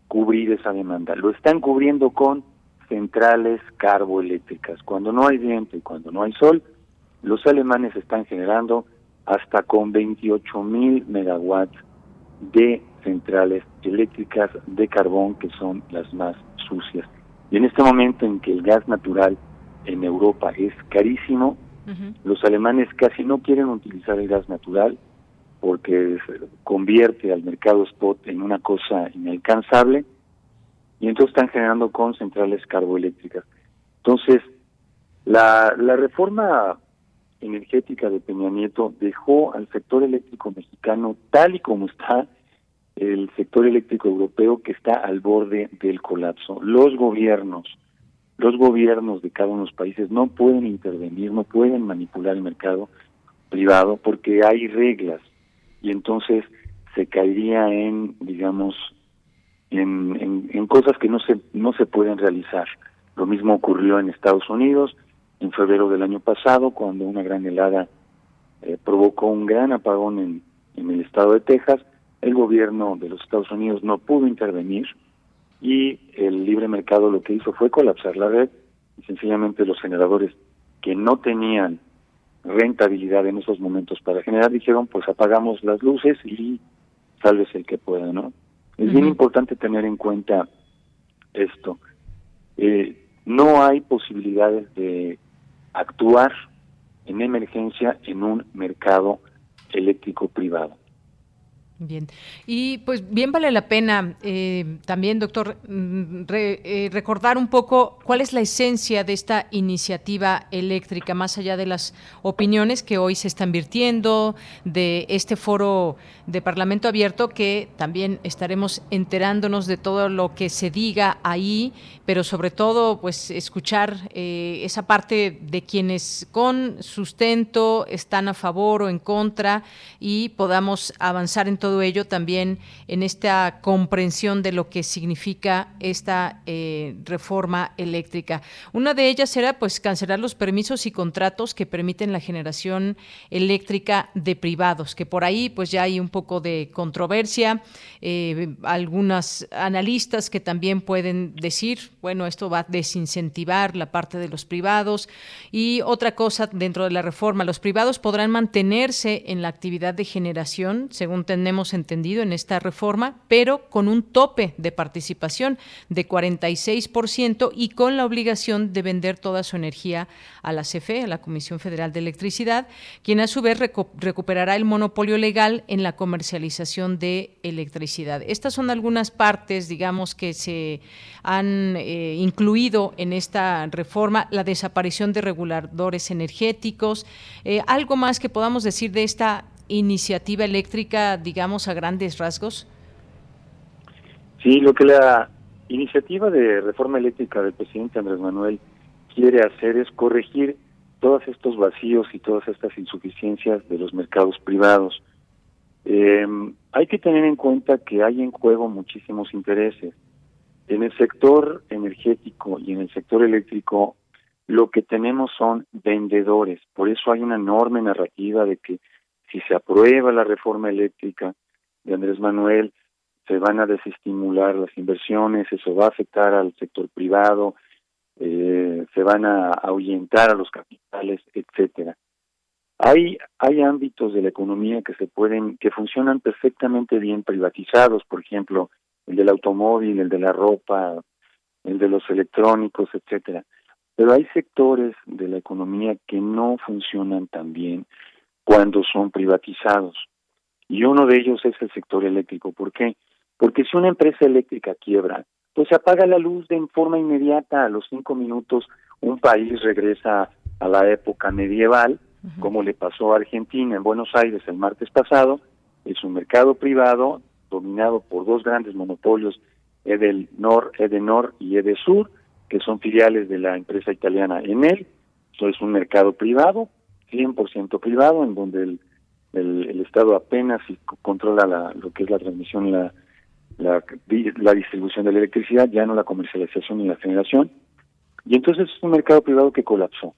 cubrir esa demanda. Lo están cubriendo con centrales carboeléctricas. Cuando no hay viento y cuando no hay sol, los alemanes están generando hasta con 28 mil megawatts de centrales eléctricas de carbón que son las más sucias. Y en este momento en que el gas natural en Europa es carísimo, los alemanes casi no quieren utilizar el gas natural porque convierte al mercado spot en una cosa inalcanzable y entonces están generando con centrales carboeléctricas. Entonces, la, la reforma energética de Peña Nieto dejó al sector eléctrico mexicano tal y como está el sector eléctrico europeo que está al borde del colapso. Los gobiernos, los gobiernos de cada uno de los países no pueden intervenir, no pueden manipular el mercado privado porque hay reglas y entonces se caería en, digamos, en, en, cosas que no se, no se pueden realizar. Lo mismo ocurrió en Estados Unidos en febrero del año pasado, cuando una gran helada eh, provocó un gran apagón en, en el estado de Texas. El gobierno de los Estados Unidos no pudo intervenir y el libre mercado lo que hizo fue colapsar la red y sencillamente los generadores que no tenían rentabilidad en esos momentos para generar dijeron pues apagamos las luces y salves el que pueda, ¿no? Es bien importante tener en cuenta esto. Eh, no hay posibilidades de actuar en emergencia en un mercado eléctrico privado. Bien, y pues bien vale la pena eh, también, doctor, mm, eh, recordar un poco cuál es la esencia de esta iniciativa eléctrica, más allá de las opiniones que hoy se están virtiendo, de este foro de Parlamento Abierto, que también estaremos enterándonos de todo lo que se diga ahí, pero sobre todo, pues escuchar eh, esa parte de quienes con sustento están a favor o en contra y podamos avanzar en todo todo ello también en esta comprensión de lo que significa esta eh, reforma eléctrica. Una de ellas era pues cancelar los permisos y contratos que permiten la generación eléctrica de privados, que por ahí pues ya hay un poco de controversia, eh, algunas analistas que también pueden decir, bueno, esto va a desincentivar la parte de los privados y otra cosa dentro de la reforma, los privados podrán mantenerse en la actividad de generación, según tenemos entendido en esta reforma, pero con un tope de participación de 46% y con la obligación de vender toda su energía a la CFE, a la Comisión Federal de Electricidad, quien a su vez recuperará el monopolio legal en la comercialización de electricidad. Estas son algunas partes, digamos, que se han eh, incluido en esta reforma, la desaparición de reguladores energéticos, eh, algo más que podamos decir de esta iniciativa eléctrica, digamos, a grandes rasgos? Sí, lo que la iniciativa de reforma eléctrica del presidente Andrés Manuel quiere hacer es corregir todos estos vacíos y todas estas insuficiencias de los mercados privados. Em, hay que tener en cuenta que hay en juego muchísimos intereses. En el sector energético y en el sector eléctrico lo que tenemos son vendedores. Por eso hay una enorme narrativa de que si se aprueba la reforma eléctrica de Andrés Manuel, se van a desestimular las inversiones, eso va a afectar al sector privado, eh, se van a ahuyentar a los capitales, etcétera. Hay, hay ámbitos de la economía que se pueden, que funcionan perfectamente bien privatizados, por ejemplo, el del automóvil, el de la ropa, el de los electrónicos, etcétera. Pero hay sectores de la economía que no funcionan tan bien cuando son privatizados. Y uno de ellos es el sector eléctrico. ¿Por qué? Porque si una empresa eléctrica quiebra, pues se apaga la luz de en forma inmediata, a los cinco minutos un país regresa a la época medieval, como le pasó a Argentina en Buenos Aires el martes pasado, es un mercado privado dominado por dos grandes monopolios, Edenor, Edenor y Edesur, que son filiales de la empresa italiana Enel. Eso es un mercado privado, 100% privado, en donde el, el, Estado apenas controla la, lo que es la transmisión, la, la, la distribución de la electricidad, ya no la comercialización ni la generación. Y entonces es un mercado privado que colapsó.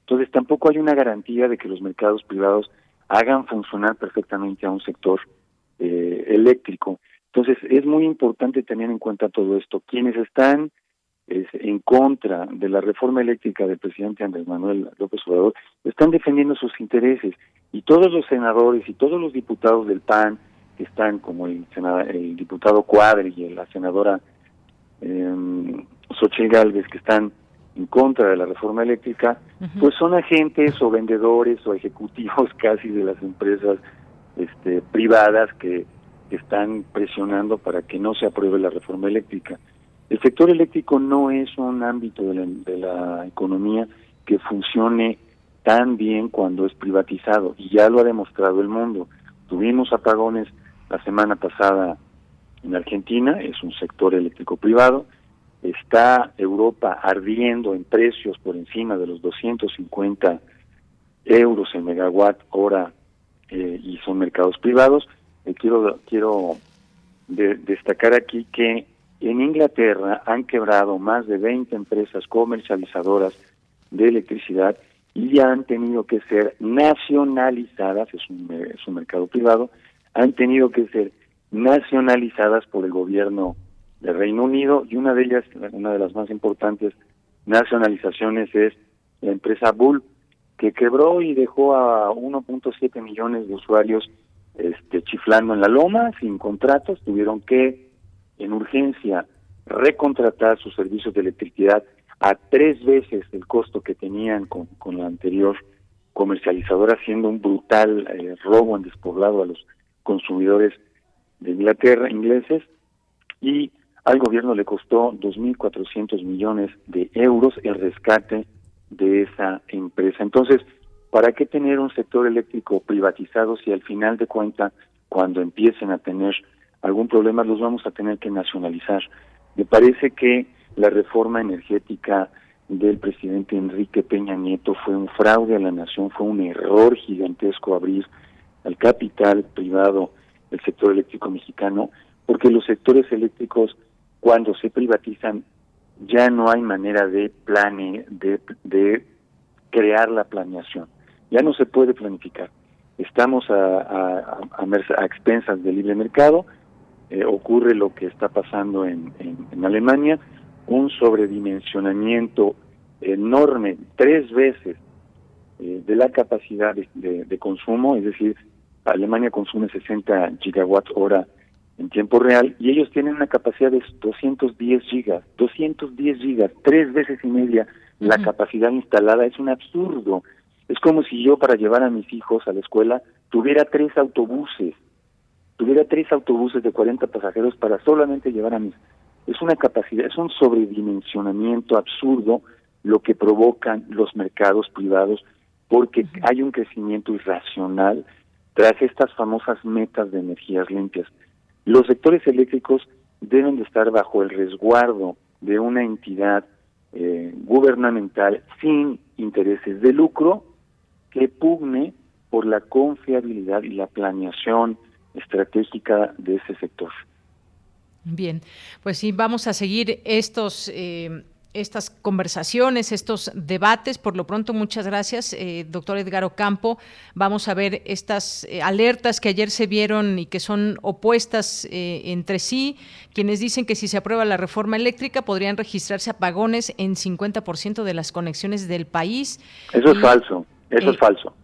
Entonces tampoco hay una garantía de que los mercados privados hagan funcionar perfectamente a un sector eh, eléctrico. Entonces es muy importante tener en cuenta todo esto. Quienes están es en contra de la reforma eléctrica del presidente Andrés Manuel López Obrador, están defendiendo sus intereses. Y todos los senadores y todos los diputados del PAN, que están como el, el diputado Cuadri y la senadora eh, Xochitl Galvez, que están en contra de la reforma eléctrica, pues son agentes o vendedores o ejecutivos casi de las empresas este, privadas que están presionando para que no se apruebe la reforma eléctrica. El sector eléctrico no es un ámbito de la, economía que funcione tan bien cuando es privatizado y ya lo ha demostrado el mundo. Tuvimos apagones la semana pasada en Argentina, es un sector eléctrico privado, está Europa ardiendo en precios por encima de los 250 euros en megawatt hora eh, y son mercados privados. Eh, quiero quiero destacar aquí que en Inglaterra han quebrado más de 20 empresas comercializadoras de electricidad y ya han tenido que ser nacionalizadas, es un, mercado privado, han tenido que ser nacionalizadas por el gobierno de Reino Unido y una de ellas, una de las más importantes nacionalizaciones es la empresa Bull, que quebró y dejó a 1.7 millones de usuarios este, chiflando en la loma, sin contratos, tuvieron que en urgencia recontratar sus servicios de electricidad a tres veces el costo que tenían con, con la anterior comercializadora, haciendo un brutal eh, robo en despoblado a los consumidores de Inglaterra, ingleses, y al gobierno le costó 2.400 millones de euros el rescate de esa empresa. Entonces, ¿para qué tener un sector eléctrico privatizado si al final de cuentas, cuando empiecen a tener algún problema, los vamos a tener que nacionalizar? Me parece que la reforma energética del presidente Enrique Peña Nieto fue un fraude a la nación, fue un error gigantesco abrir al capital privado el sector eléctrico mexicano, porque los sectores eléctricos cuando se privatizan ya no hay manera de plane, de, de crear la planeación, ya no se puede planificar. Estamos a, a, a, expensas del libre mercado, eh, ocurre lo que está pasando en, en, Alemania, un sobredimensionamiento enorme, tres veces eh, de la capacidad de, de, consumo, es decir, Alemania consume 60 gigawatts hora en tiempo real y ellos tienen una capacidad de 210 gigas, 210 gigas, tres veces y media la capacidad instalada, es un absurdo. Es como si yo para llevar a mis hijos a la escuela tuviera tres autobuses, tuviera tres autobuses de 40 pasajeros para solamente llevar a mis... Es una capacidad, es un sobredimensionamiento absurdo lo que provocan los mercados privados porque hay un crecimiento irracional tras estas famosas metas de energías limpias. Los sectores eléctricos deben de estar bajo el resguardo de una entidad eh, gubernamental sin intereses de lucro que pugne por la confiabilidad y la planeación estratégica de ese sector. Bien, pues sí, vamos a seguir estos eh, estas conversaciones, estos debates. Por lo pronto, muchas gracias, eh, doctor Edgar Ocampo. Vamos a ver estas eh, alertas que ayer se vieron y que son opuestas eh, entre sí, quienes dicen que si se aprueba la reforma eléctrica podrían registrarse apagones en 50% de las conexiones del país. Eso es falso, eso es falso.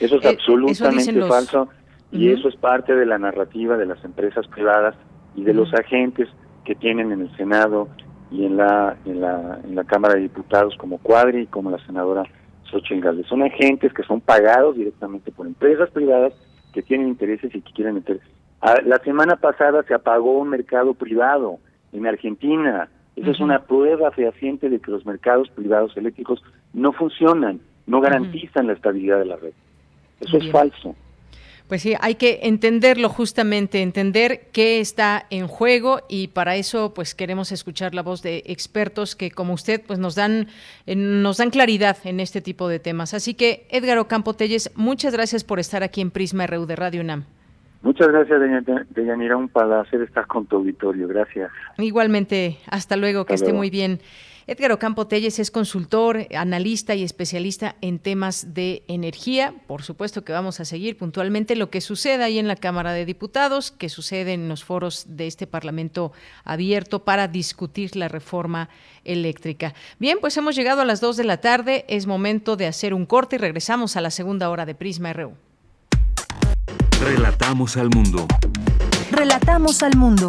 Eso es absolutamente falso y eso es parte de la narrativa de las empresas privadas y de los agentes que tienen en el Senado y en la, en la, en la Cámara de Diputados como Cuadri y como la senadora Xochitl. Son agentes que son pagados directamente por empresas privadas que tienen intereses y que quieren meter. Ah, la semana pasada se apagó un mercado privado en Argentina. Esa es una prueba fehaciente de que los mercados privados eléctricos no funcionan, no garantizan la estabilidad de la red. Eso es falso. Pues sí, hay que entenderlo justamente, entender qué está en juego y para eso pues queremos escuchar la voz de expertos que como usted pues nos dan eh, nos dan claridad en este tipo de temas. Así que Edgar Ocampo Telles, muchas gracias por estar aquí en Prisma RU de Radio UNAM. Muchas gracias, Deyanira, un placer estar con tu auditorio. Gracias. Igualmente, hasta luego, que esté muy bien. Edgar Ocampo Telles es consultor, analista y especialista en temas de energía. Por supuesto que vamos a seguir puntualmente lo que suceda ahí en la Cámara de Diputados, que sucede en los foros de este Parlamento abierto para discutir la reforma eléctrica. Bien, pues hemos llegado a las 2 de la tarde. Es momento de hacer un corte y regresamos a la segunda hora de Prisma RU. Relatamos al mundo. Relatamos al mundo.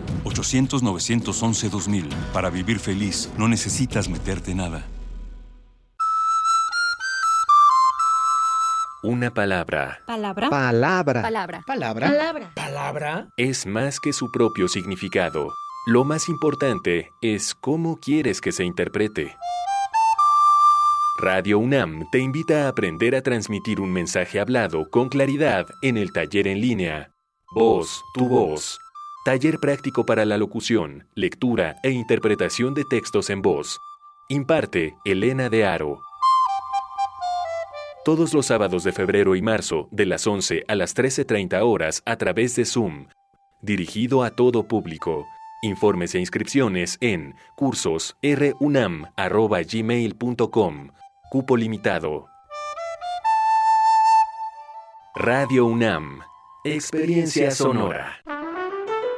800-911-2000. Para vivir feliz, no necesitas meterte nada. Una palabra. Palabra. Palabra. Palabra. Palabra. Palabra. Palabra. Es más que su propio significado. Lo más importante es cómo quieres que se interprete. Radio UNAM te invita a aprender a transmitir un mensaje hablado con claridad en el taller en línea. Voz, tu voz. Taller práctico para la locución, lectura e interpretación de textos en voz. Imparte Elena de Aro. Todos los sábados de febrero y marzo, de las 11 a las 13.30 horas a través de Zoom. Dirigido a todo público. Informes e inscripciones en cursosrunam.gmail.com. Cupo limitado. Radio UNAM. Experiencia sonora.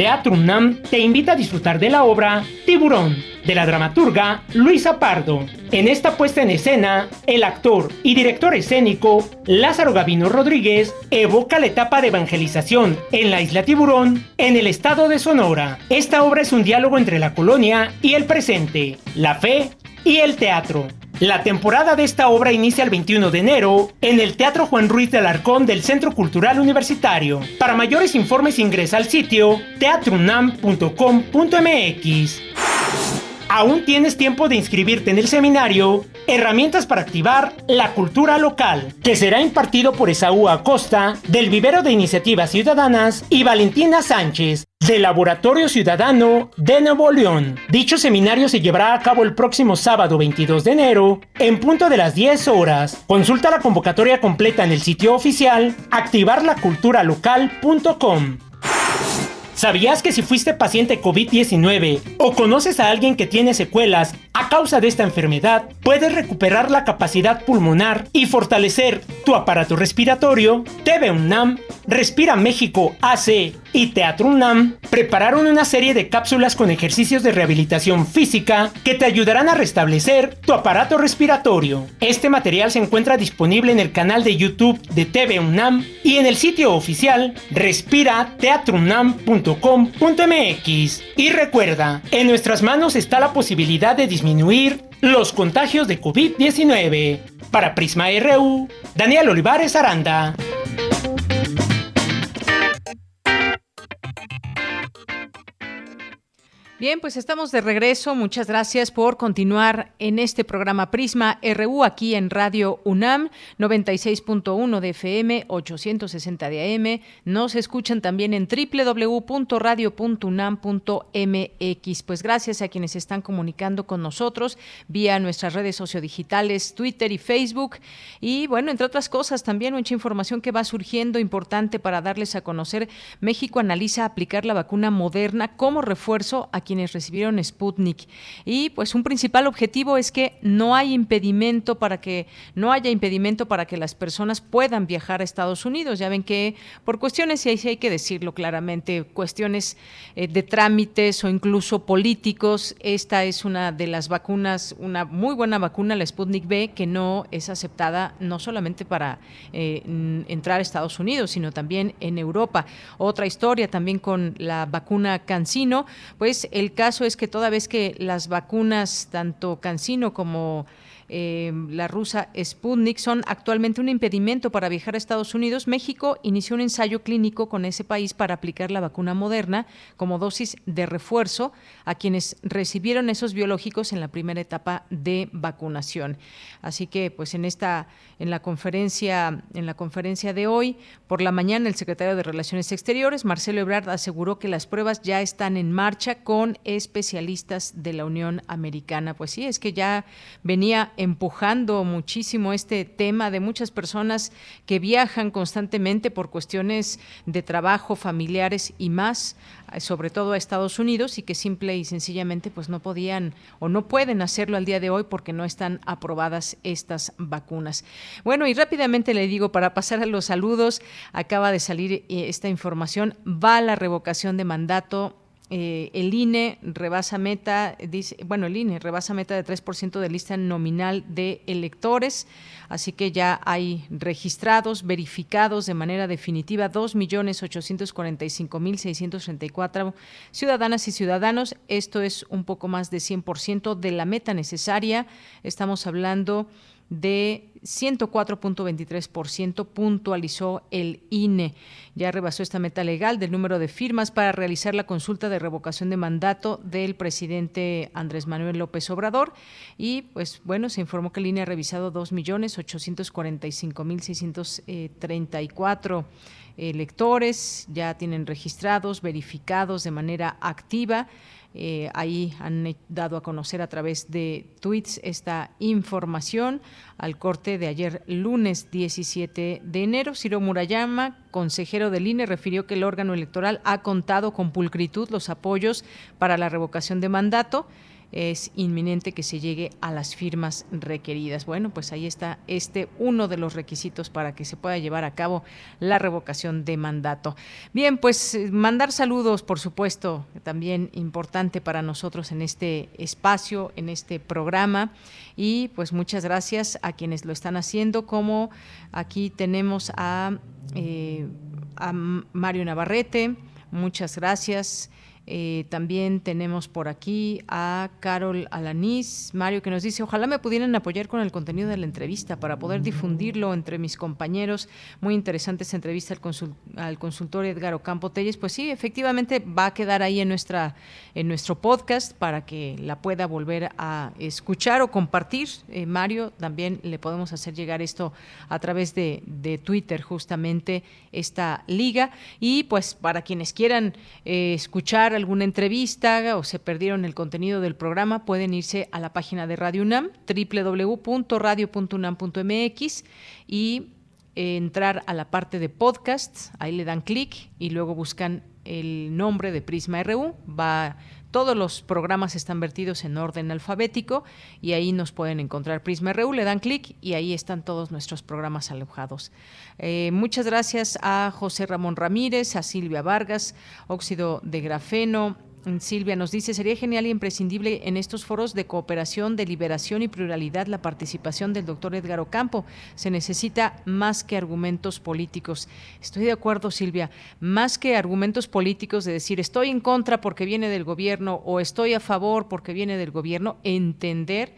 Teatro UNAM te invita a disfrutar de la obra Tiburón, de la dramaturga Luisa Pardo. En esta puesta en escena, el actor y director escénico Lázaro Gavino Rodríguez evoca la etapa de evangelización en la isla Tiburón, en el estado de Sonora. Esta obra es un diálogo entre la colonia y el presente, la fe y el teatro. La temporada de esta obra inicia el 21 de enero en el Teatro Juan Ruiz de Alarcón del Centro Cultural Universitario. Para mayores informes ingresa al sitio teatrunam.com.mx. Aún tienes tiempo de inscribirte en el seminario Herramientas para activar la cultura local, que será impartido por Esaú Acosta, del Vivero de Iniciativas Ciudadanas, y Valentina Sánchez, del Laboratorio Ciudadano de Nuevo León. Dicho seminario se llevará a cabo el próximo sábado 22 de enero, en punto de las 10 horas. Consulta la convocatoria completa en el sitio oficial activarlaculturalocal.com. ¿Sabías que si fuiste paciente COVID-19 o conoces a alguien que tiene secuelas a causa de esta enfermedad, puedes recuperar la capacidad pulmonar y fortalecer tu aparato respiratorio? TV UNAM, Respira México AC y Teatro UNAM prepararon una serie de cápsulas con ejercicios de rehabilitación física que te ayudarán a restablecer tu aparato respiratorio. Este material se encuentra disponible en el canal de YouTube de TV UNAM y en el sitio oficial Y recuerda, en nuestras manos está la posibilidad de disminuir los contagios de COVID-19. Para Prisma RU, Daniel Olivares Aranda. Bien, pues estamos de regreso. Muchas gracias por continuar en este programa Prisma RU aquí en Radio UNAM 96.1 de FM, 860 de AM. Nos escuchan también en www.radio.unam.mx. Pues gracias a quienes están comunicando con nosotros vía nuestras redes sociodigitales, Twitter y Facebook. Y bueno, entre otras cosas, también mucha información que va surgiendo importante para darles a conocer. México analiza aplicar la vacuna moderna como refuerzo a quienes recibieron Sputnik. Y pues un principal objetivo es que no hay impedimento para que no haya impedimento para que las personas puedan viajar a Estados Unidos. Ya ven que por cuestiones, y ahí sí hay que decirlo claramente, cuestiones eh, de trámites o incluso políticos, esta es una de las vacunas, una muy buena vacuna, la Sputnik B, que no es aceptada no solamente para eh, entrar a Estados Unidos, sino también en Europa. Otra historia también con la vacuna Cancino, pues caso es que toda vez que las vacunas, tanto Cancino como eh, la rusa Sputnik son actualmente un impedimento para viajar a Estados Unidos. México inició un ensayo clínico con ese país para aplicar la vacuna moderna como dosis de refuerzo a quienes recibieron esos biológicos en la primera etapa de vacunación. Así que, pues en esta, en la conferencia, en la conferencia de hoy por la mañana, el secretario de Relaciones Exteriores, Marcelo Ebrard, aseguró que las pruebas ya están en marcha con especialistas de la Unión Americana. Pues sí, es que ya venía empujando muchísimo este tema de muchas personas que viajan constantemente por cuestiones de trabajo, familiares y más, sobre todo a Estados Unidos y que simple y sencillamente pues no podían o no pueden hacerlo al día de hoy porque no están aprobadas estas vacunas. Bueno, y rápidamente le digo para pasar a los saludos, acaba de salir eh, esta información, va la revocación de mandato eh, el INE rebasa meta, dice, bueno, el INE rebasa meta de 3% de lista nominal de electores, así que ya hay registrados, verificados de manera definitiva 2.845.634 ciudadanas y ciudadanos. Esto es un poco más de 100% de la meta necesaria. Estamos hablando de 104.23% puntualizó el INE. Ya rebasó esta meta legal del número de firmas para realizar la consulta de revocación de mandato del presidente Andrés Manuel López Obrador. Y pues bueno, se informó que el INE ha revisado 2.845.634 electores, ya tienen registrados, verificados de manera activa. Eh, ahí han dado a conocer a través de tweets esta información al corte de ayer lunes 17 de enero. Ciro Murayama, consejero del INE, refirió que el órgano electoral ha contado con pulcritud los apoyos para la revocación de mandato es inminente que se llegue a las firmas requeridas. Bueno, pues ahí está este uno de los requisitos para que se pueda llevar a cabo la revocación de mandato. Bien, pues eh, mandar saludos, por supuesto, también importante para nosotros en este espacio, en este programa. Y pues muchas gracias a quienes lo están haciendo, como aquí tenemos a, eh, a Mario Navarrete, muchas gracias. Eh, también tenemos por aquí a Carol Alanís, Mario, que nos dice, ojalá me pudieran apoyar con el contenido de la entrevista para poder difundirlo entre mis compañeros. Muy interesante esa entrevista al, consultor Edgar Ocampo Telles. Pues sí, efectivamente va a quedar ahí en, nuestra, en nuestro podcast para que la pueda volver a escuchar o compartir. Eh, Mario, también le podemos hacer llegar esto a través de, de, Twitter, justamente esta liga. Y pues para quienes quieran eh, escuchar alguna entrevista o se perdieron el contenido del programa, pueden irse a la página de Radio UNAM, www.radio.unam.mx y entrar a la parte de podcasts, ahí le dan clic y luego buscan el nombre de Prisma RU, va todos los programas están vertidos en orden alfabético y ahí nos pueden encontrar Prisma RU, le dan clic y ahí están todos nuestros programas alojados. Eh, muchas gracias a José Ramón Ramírez, a Silvia Vargas, óxido de grafeno, Silvia nos dice, sería genial y imprescindible en estos foros de cooperación, de liberación y pluralidad la participación del doctor Edgar Ocampo. Se necesita más que argumentos políticos. Estoy de acuerdo, Silvia, más que argumentos políticos de decir estoy en contra porque viene del gobierno o estoy a favor porque viene del gobierno, entender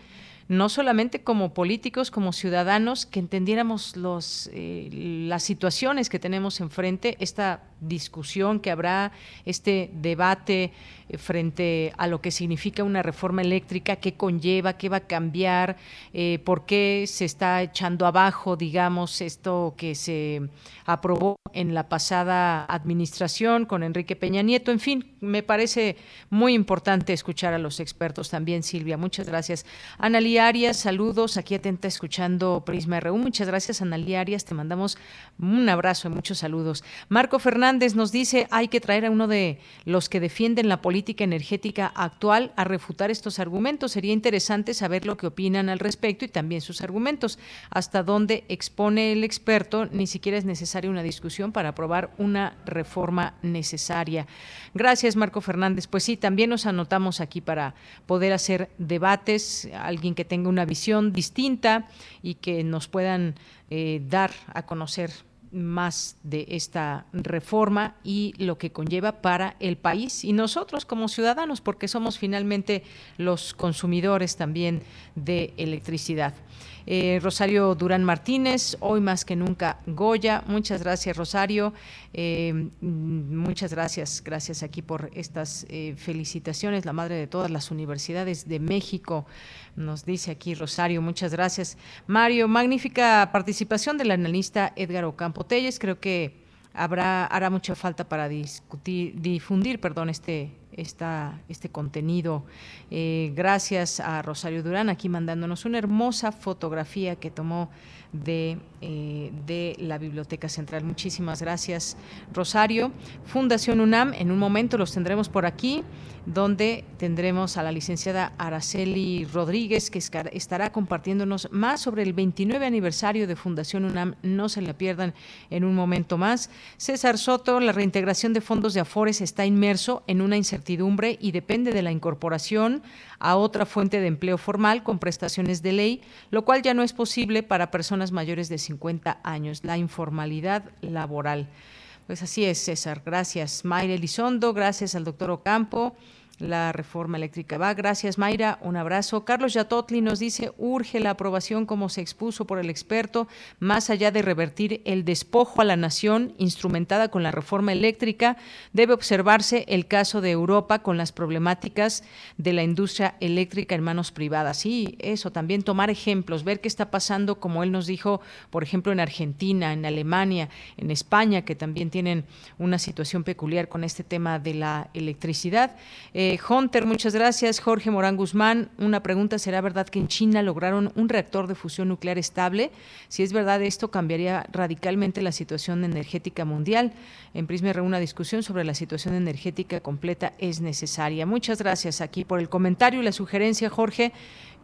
no solamente como políticos, como ciudadanos, que entendiéramos los, eh, las situaciones que tenemos enfrente, esta discusión que habrá, este debate eh, frente a lo que significa una reforma eléctrica, qué conlleva, qué va a cambiar, eh, por qué se está echando abajo, digamos, esto que se aprobó en la pasada administración con Enrique Peña Nieto. En fin, me parece muy importante escuchar a los expertos también, Silvia. Muchas gracias. Ana Analí Arias, saludos, aquí atenta escuchando Prisma RU. Muchas gracias, Analí Arias, te mandamos un abrazo y muchos saludos. Marco Fernández nos dice, hay que traer a uno de los que defienden la política energética actual a refutar estos argumentos. Sería interesante saber lo que opinan al respecto y también sus argumentos. Hasta dónde expone el experto, ni siquiera es necesaria una discusión para aprobar una reforma necesaria. Gracias, Marco Fernández. Pues sí, también nos anotamos aquí para poder hacer debates, alguien que tenga una visión distinta y que nos puedan eh, dar a conocer más de esta reforma y lo que conlleva para el país y nosotros como ciudadanos, porque somos finalmente los consumidores también de electricidad. Eh, Rosario Durán Martínez, hoy más que nunca Goya. Muchas gracias, Rosario. Eh, muchas gracias, gracias aquí por estas eh, felicitaciones, la madre de todas las universidades de México. Nos dice aquí Rosario, muchas gracias. Mario, magnífica participación del analista Edgar Ocampo Telles. Creo que habrá hará mucha falta para discutir, difundir, perdón, este este contenido. Eh, gracias a Rosario Durán aquí mandándonos una hermosa fotografía que tomó de, eh, de la Biblioteca Central. Muchísimas gracias, Rosario. Fundación UNAM, en un momento los tendremos por aquí, donde tendremos a la licenciada Araceli Rodríguez, que estará compartiéndonos más sobre el 29 aniversario de Fundación UNAM. No se la pierdan en un momento más. César Soto, la reintegración de fondos de Afores está inmerso en una incertidumbre y depende de la incorporación a otra fuente de empleo formal con prestaciones de ley, lo cual ya no es posible para personas mayores de 50 años, la informalidad laboral. Pues así es, César. Gracias, Mayra Elizondo. Gracias al doctor Ocampo la reforma eléctrica va. Gracias, Mayra. Un abrazo. Carlos Yatotli nos dice, urge la aprobación como se expuso por el experto, más allá de revertir el despojo a la nación instrumentada con la reforma eléctrica, debe observarse el caso de Europa con las problemáticas de la industria eléctrica en manos privadas. Sí, eso, también tomar ejemplos, ver qué está pasando, como él nos dijo, por ejemplo, en Argentina, en Alemania, en España, que también tienen una situación peculiar con este tema de la electricidad. Eh, Hunter, muchas gracias. Jorge Morán Guzmán, una pregunta, ¿será verdad que en China lograron un reactor de fusión nuclear estable? Si es verdad, esto cambiaría radicalmente la situación energética mundial. En Prisma una discusión sobre la situación energética completa es necesaria. Muchas gracias aquí por el comentario y la sugerencia, Jorge.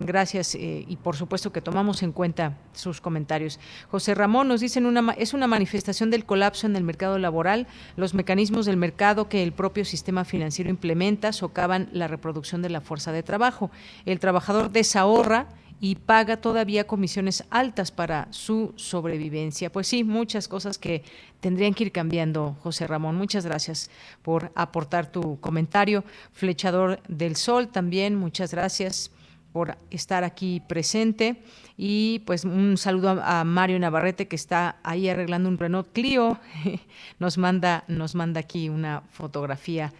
Gracias eh, y por supuesto que tomamos en cuenta sus comentarios. José Ramón nos dice, una, es una manifestación del colapso en el mercado laboral. Los mecanismos del mercado que el propio sistema financiero implementa socavan la reproducción de la fuerza de trabajo. El trabajador desahorra y paga todavía comisiones altas para su sobrevivencia. Pues sí, muchas cosas que tendrían que ir cambiando, José Ramón. Muchas gracias por aportar tu comentario. Flechador del Sol también, muchas gracias por estar aquí presente. Y pues un saludo a, Mario Navarrete que está ahí arreglando un Renault Clio nos manda nos manda aquí una fotografía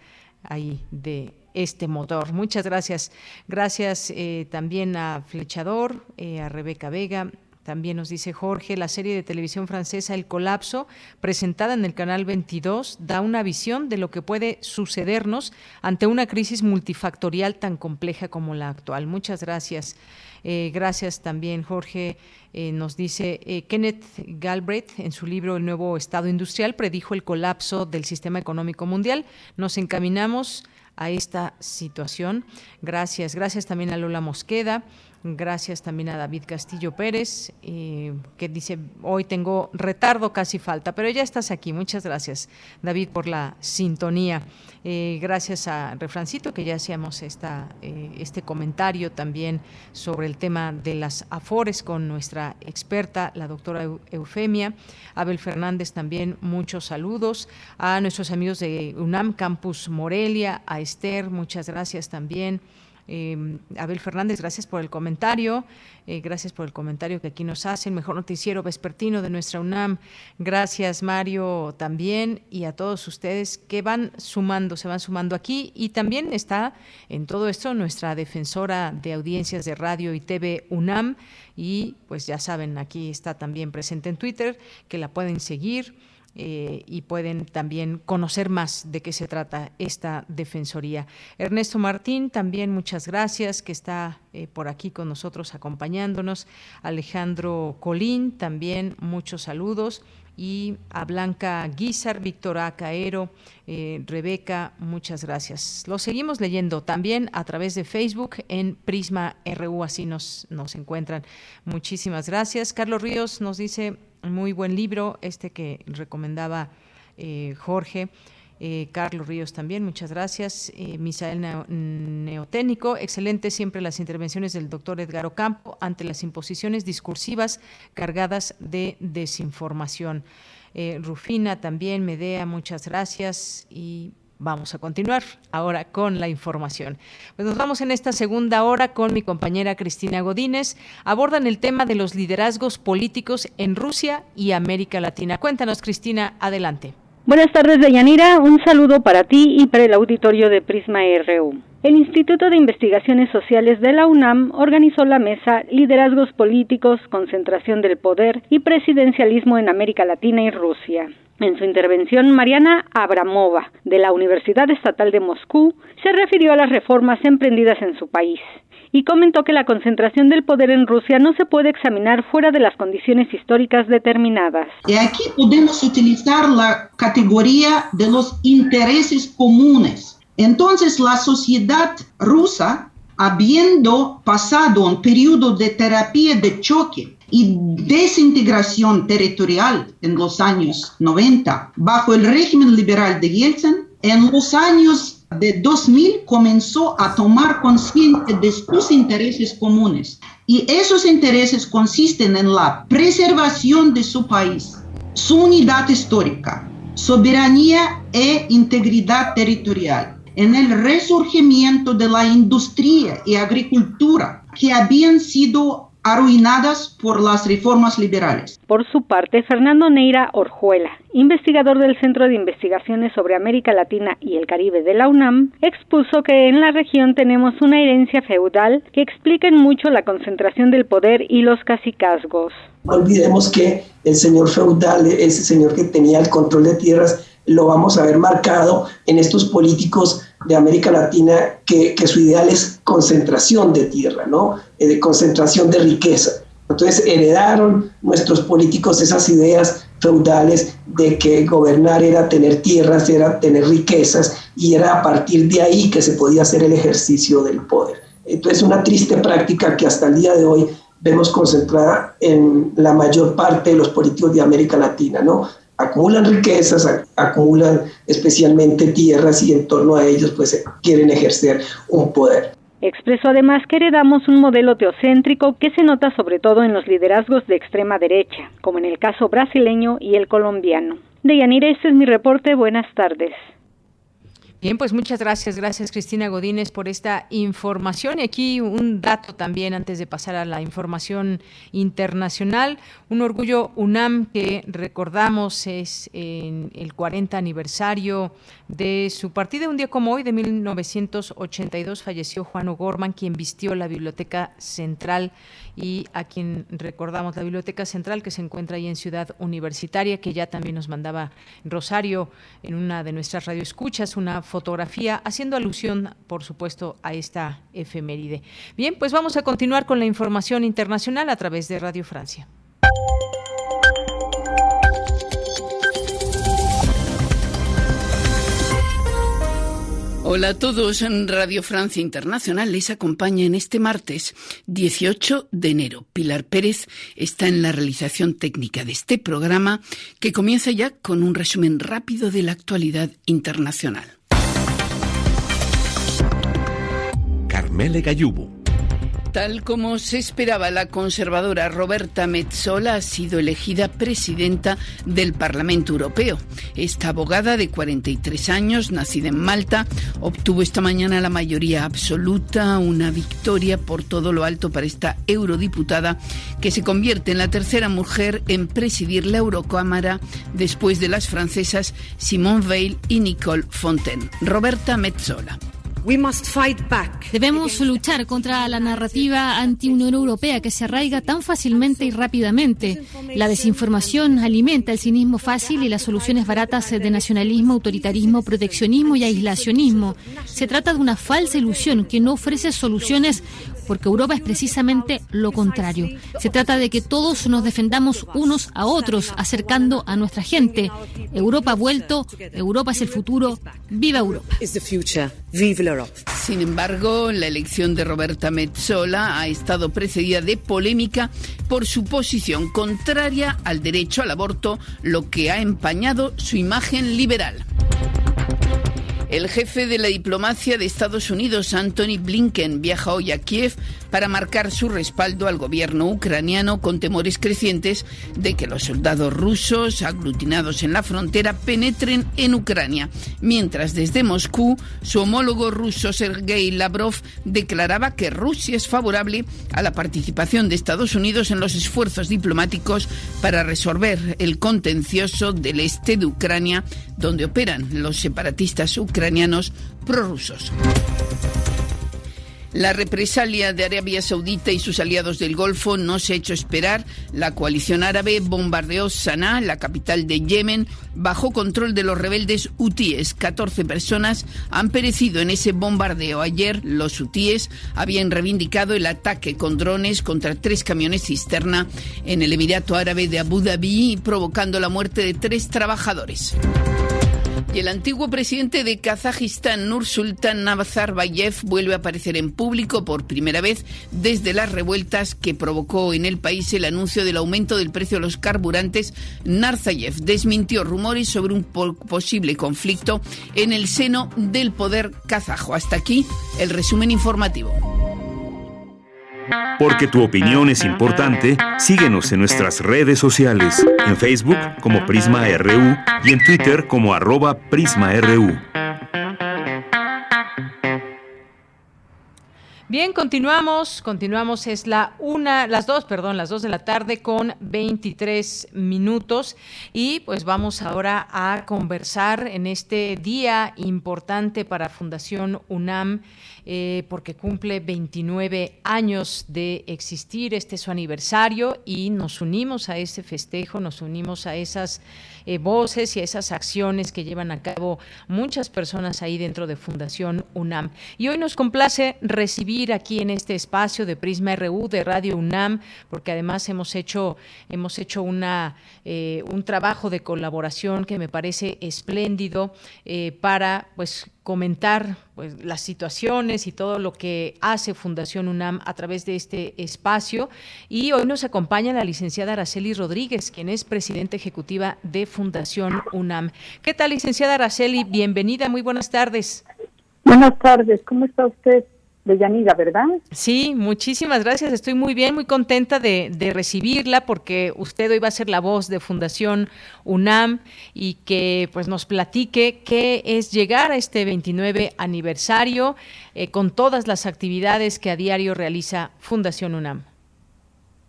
ahí de este motor. Muchas gracias. Gracias eh, también a Flechador eh, a Rebeca Vega también nos dice Jorge, la serie de televisión francesa El Colapso, presentada en el canal 22, da una visión de lo que puede sucedernos ante una crisis multifactorial tan compleja como la actual. Muchas gracias. Eh, gracias también, Jorge. Eh, nos dice eh, Kenneth Galbraith en su libro El nuevo Estado Industrial predijo el colapso del sistema económico mundial. Nos encaminamos a esta situación. Gracias. Gracias también a Lola Mosqueda. Gracias también a David Castillo Pérez, eh, que dice, hoy tengo retardo, casi falta, pero ya estás aquí. Muchas gracias, David, por la sintonía. Eh, gracias a Refrancito, que ya hacíamos esta, eh, este comentario también sobre el tema de las AFORES con nuestra experta, la doctora Eufemia. Abel Fernández también, muchos saludos. A nuestros amigos de UNAM Campus Morelia, a Esther, muchas gracias también. Em, Abel Fernández, gracias por el comentario, eh, gracias por el comentario que aquí nos hacen, mejor noticiero vespertino de nuestra UNAM. Gracias Mario también. Y a todos ustedes que van sumando, se van sumando aquí. Y también está en todo esto nuestra defensora de audiencias de radio y TV UNAM. Y pues ya saben, aquí está también presente en Twitter, que la pueden seguir eh, y pueden también conocer más de qué se trata esta Defensoría. Ernesto Martín, también muchas gracias, que está eh, por aquí con nosotros acompañándonos. Alejandro Colín, también muchos saludos y a Blanca Guizar, Víctor Caero, eh, Rebeca, muchas gracias. Lo seguimos leyendo también a través de Facebook en Prisma RU, así nos, nos encuentran. Muchísimas gracias. Carlos Ríos nos dice, muy buen libro, este que recomendaba eh, Jorge. Eh, Carlos Ríos también, muchas gracias. Eh, Misael Neotécnico, excelente siempre las intervenciones del doctor Edgar Ocampo ante las imposiciones discursivas cargadas de desinformación. Rufina también, Medea, muchas gracias y vamos a continuar ahora con la información. Pues nos vamos en esta segunda hora con mi compañera Cristina Godínez. Abordan el tema de los liderazgos políticos en Rusia y América Latina. Cuéntanos, Cristina, adelante. Buenas tardes, Deyanira. Un saludo para ti y para el auditorio de Prisma RU. El Instituto de Investigaciones Sociales de la UNAM organizó la mesa Liderazgos Políticos, Concentración del Poder y Presidencialismo en América Latina y Rusia. En su intervención, Mariana Abramova, de la Universidad Estatal de Moscú, se refirió a las reformas emprendidas en su país y comentó que la concentración del poder en Rusia no se puede examinar fuera de las condiciones históricas determinadas. Y aquí podemos utilizar la categoría de los intereses comunes. Entonces la sociedad rusa, habiendo pasado un periodo de terapia de choque y desintegración territorial en los años 90 bajo el régimen liberal de Yeltsin, en los años de 2000 comenzó a tomar conciencia de sus intereses comunes. Y esos intereses consisten en la preservación de su país, su unidad histórica, soberanía e integridad territorial, en el resurgimiento de la industria y agricultura que habían sido arruinadas por las reformas liberales. Por su parte, Fernando Neira Orjuela, investigador del Centro de Investigaciones sobre América Latina y el Caribe de la UNAM, expuso que en la región tenemos una herencia feudal que explica en mucho la concentración del poder y los cacicazgos. No olvidemos que el señor feudal, ese señor que tenía el control de tierras, lo vamos a ver marcado en estos políticos de América Latina que, su ideal es concentración de tierra, ¿no? Eh, de concentración de riqueza. Entonces heredaron nuestros políticos esas ideas feudales de que gobernar era tener tierras, era tener riquezas y era a partir de ahí que se podía hacer el ejercicio del poder. Entonces una triste práctica que hasta el día de hoy vemos concentrada en la mayor parte de los políticos de América Latina, ¿no? Acumulan riquezas, acumulan especialmente tierras y en torno a ellos pues quieren ejercer un poder. Expresó además que heredamos un modelo teocéntrico que se nota sobre todo en los liderazgos de extrema derecha, como en el caso brasileño y el colombiano. Deyanira, este es mi reporte. Buenas tardes. Bien, pues muchas gracias, gracias Cristina Godínez por esta información. Y aquí un dato también antes de pasar a la información internacional. Un orgullo UNAM que recordamos es en el 40 aniversario de su partida. Un día como hoy, de 1982, falleció Juan O'Gorman, quien vistió la Biblioteca Central y a quien recordamos la Biblioteca Central que se encuentra ahí en Ciudad Universitaria, que ya también nos mandaba Rosario en una de nuestras radioescuchas, una fotografía haciendo alusión, por supuesto, a esta efeméride. Bien, pues vamos a continuar con la información internacional a través de Radio Francia. Hola a todos, en Radio Francia Internacional les acompaña en este martes 18 de enero. Pilar Pérez está en la realización técnica de este programa que comienza ya con un resumen rápido de la actualidad internacional. Carmele. Tal como se esperaba, la conservadora Roberta Metzola ha sido elegida presidenta del Parlamento Europeo. Esta abogada de 43 años, nacida en Malta, obtuvo esta mañana la mayoría absoluta, una victoria por todo lo alto para esta eurodiputada que se convierte en la tercera mujer en presidir la Eurocámara después de las francesas Simone Veil y Nicole Fontaine. Roberta Metzola. Debemos luchar contra la narrativa anti-Unión Europea que se arraiga tan fácilmente y rápidamente. La desinformación alimenta el cinismo fácil y las soluciones baratas de nacionalismo, autoritarismo, proteccionismo y aislacionismo. Se trata de una falsa ilusión que no ofrece soluciones porque Europa es precisamente lo contrario. Se trata de que todos nos defendamos unos a otros, acercando a nuestra gente. Europa ha vuelto, Europa es el futuro, viva Europa. Sin embargo, la elección de Roberta Metzola ha estado precedida de polémica por su posición contraria al derecho al aborto, lo que ha empañado su imagen liberal. El jefe de la diplomacia de Estados Unidos, Anthony Blinken, viaja hoy a Kiev para marcar su respaldo al gobierno ucraniano con temores crecientes de que los soldados rusos aglutinados en la frontera penetren en Ucrania, mientras desde Moscú su homólogo ruso Sergei Lavrov declaraba que Rusia es favorable a la participación de Estados Unidos en los esfuerzos diplomáticos para resolver el contencioso del este de Ucrania, donde operan los separatistas ucranianos prorrusos. La represalia de Arabia Saudita y sus aliados del Golfo no se ha hecho esperar. La coalición árabe bombardeó Sanaa, la capital de Yemen, bajo control de los rebeldes hutíes. 14 personas han perecido en ese bombardeo. Ayer los hutíes habían reivindicado el ataque con drones contra tres camiones cisterna en el Emirato Árabe de Abu Dhabi, provocando la muerte de tres trabajadores. El antiguo presidente de Kazajistán, Nursultan Nazarbayev, vuelve a aparecer en público por primera vez desde las revueltas que provocó en el país el anuncio del aumento del precio de los carburantes. Narzayev desmintió rumores sobre un posible conflicto en el seno del poder kazajo. Hasta aquí el resumen informativo. Porque tu opinión es importante, síguenos en nuestras redes sociales, en Facebook como Prisma RU y en Twitter como arroba PrismaRU. Bien, continuamos, continuamos, es la una, las dos, perdón, las dos de la tarde con 23 minutos y pues vamos ahora a conversar en este día importante para Fundación UNAM eh, porque cumple 29 años de existir, este es su aniversario y nos unimos a ese festejo, nos unimos a esas eh, voces y a esas acciones que llevan a cabo muchas personas ahí dentro de Fundación UNAM. Y hoy nos complace recibir aquí en este espacio de Prisma RU de Radio UNAM, porque además hemos hecho, hemos hecho una, eh, un trabajo de colaboración que me parece espléndido para pues comentar pues, las situaciones y todo lo que hace Fundación UNAM a través de este espacio. Y hoy nos acompaña la licenciada Araceli Rodríguez, quien es presidenta ejecutiva de Fundación UNAM. ¿Qué tal, licenciada Araceli? Bienvenida, muy buenas tardes. Buenas tardes, ¿cómo está usted? de Yanira, ¿verdad? Sí, muchísimas gracias. Estoy muy bien, muy contenta de, recibirla porque usted hoy va a ser la voz de Fundación UNAM y que pues nos platique qué es llegar a este 29 aniversario eh, con todas las actividades que a diario realiza Fundación UNAM.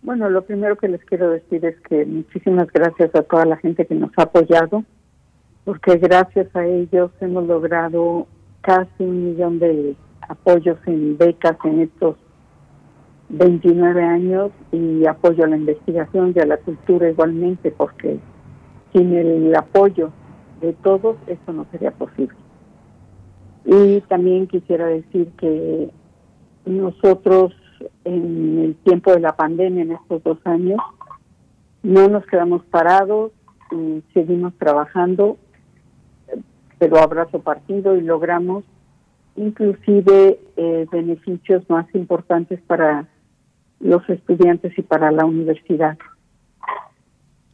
Bueno, lo primero que les quiero decir es que muchísimas gracias a toda la gente que nos ha apoyado, porque gracias a ellos hemos logrado casi un millón de apoyos en becas en estos 29 años y apoyo a la investigación y a la cultura igualmente, porque sin el apoyo de todos esto no sería posible. Y también quisiera decir que nosotros en el tiempo de la pandemia, en estos dos años, no nos quedamos parados y seguimos trabajando, pero abrazo partido y logramos inclusive eh, beneficios más importantes para los estudiantes y para la universidad.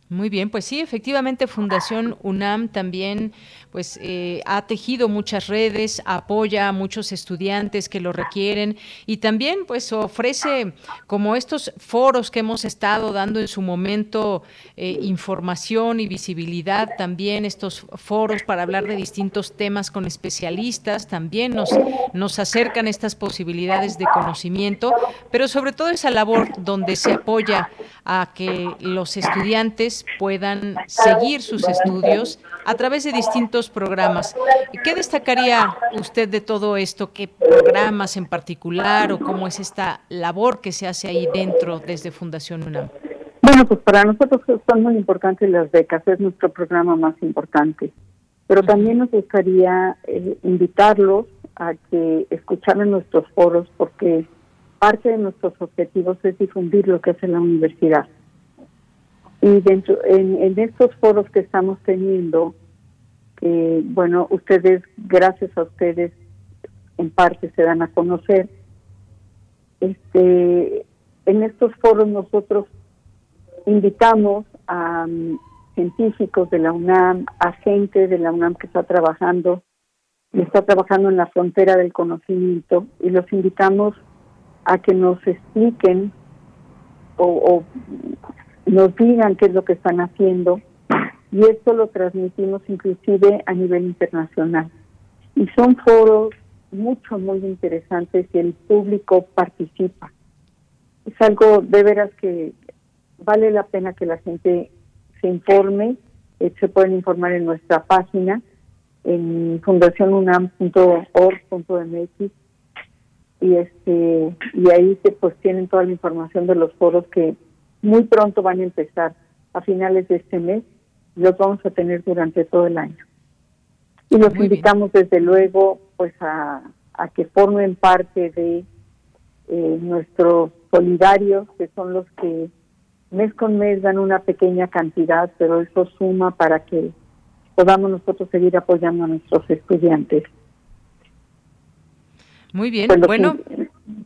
Muy bien, pues sí, efectivamente Fundación UNAM también pues eh, ha tejido muchas redes, apoya a muchos estudiantes que lo requieren y también pues ofrece como estos foros que hemos estado dando en su momento eh, información y visibilidad, también estos foros para hablar de distintos temas con especialistas, también nos, nos acercan estas posibilidades de conocimiento, pero sobre todo esa labor donde se apoya a que los estudiantes estudiantes puedan seguir sus estudios a través de distintos programas. ¿Qué destacaría usted de todo esto? ¿Qué programas en particular o cómo es esta labor que se hace ahí dentro desde Fundación UNAM? Bueno, pues para nosotros son muy importantes las becas, es nuestro programa más importante. Pero también nos gustaría eh, invitarlos a que escucharan nuestros foros porque parte de nuestros objetivos es difundir lo que hace la universidad. Y dentro en, estos foros que estamos teniendo, que bueno, ustedes, gracias a ustedes, en parte se dan a conocer. Este, en estos foros nosotros invitamos a um, científicos de la UNAM, a gente de la UNAM que está trabajando y está trabajando en la frontera del conocimiento y los invitamos a que nos expliquen o, nos digan qué es lo que están haciendo y esto lo transmitimos inclusive a nivel internacional. Y son foros mucho, muy interesantes y el público participa. Es algo de veras que vale la pena que la gente se informe, eh, se pueden informar en nuestra página en fundacionunam.org.mx y este y ahí se pues tienen toda la información de los foros que muy pronto van a empezar a finales de este mes y los vamos a tener durante todo el año y los invitamos desde luego pues a, a que formen parte de eh, nuestros solidarios que son los que mes con mes dan una pequeña cantidad, pero eso suma para que podamos nosotros seguir apoyando a nuestros estudiantes. Muy bien, bueno,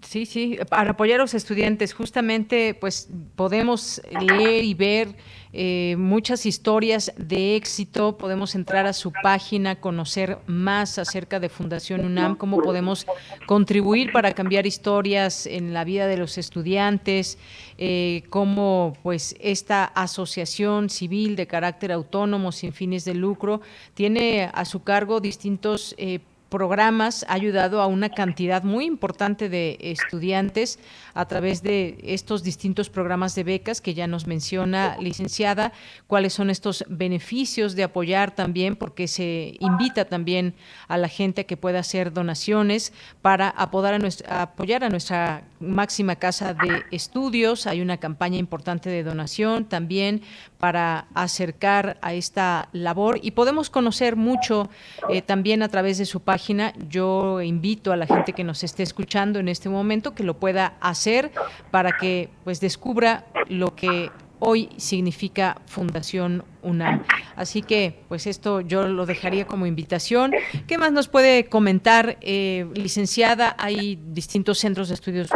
sí, sí, para apoyar a los estudiantes, justamente, pues podemos leer y ver eh, muchas historias de éxito, podemos entrar a su página, conocer más acerca de Fundación UNAM, cómo podemos contribuir para cambiar historias en la vida de los estudiantes, eh, cómo pues esta asociación civil de carácter autónomo sin fines de lucro tiene a su cargo distintos eh, programas ha ayudado a una cantidad muy importante de estudiantes a través de estos distintos programas de becas que ya nos menciona licenciada, cuáles son estos beneficios de apoyar también, porque se invita también a la gente a que pueda hacer donaciones para apoyar a nuestra, apoyar a nuestra máxima casa de estudios. Hay una campaña importante de donación también para acercar a esta labor y podemos conocer mucho eh, también a través de su página. Yo invito a la gente que nos esté escuchando en este momento que lo pueda hacer para que pues descubra lo que hoy significa Fundación UNAM. Así que, pues esto yo lo dejaría como invitación. ¿Qué más nos puede comentar, eh, licenciada? Hay distintos centros de estudios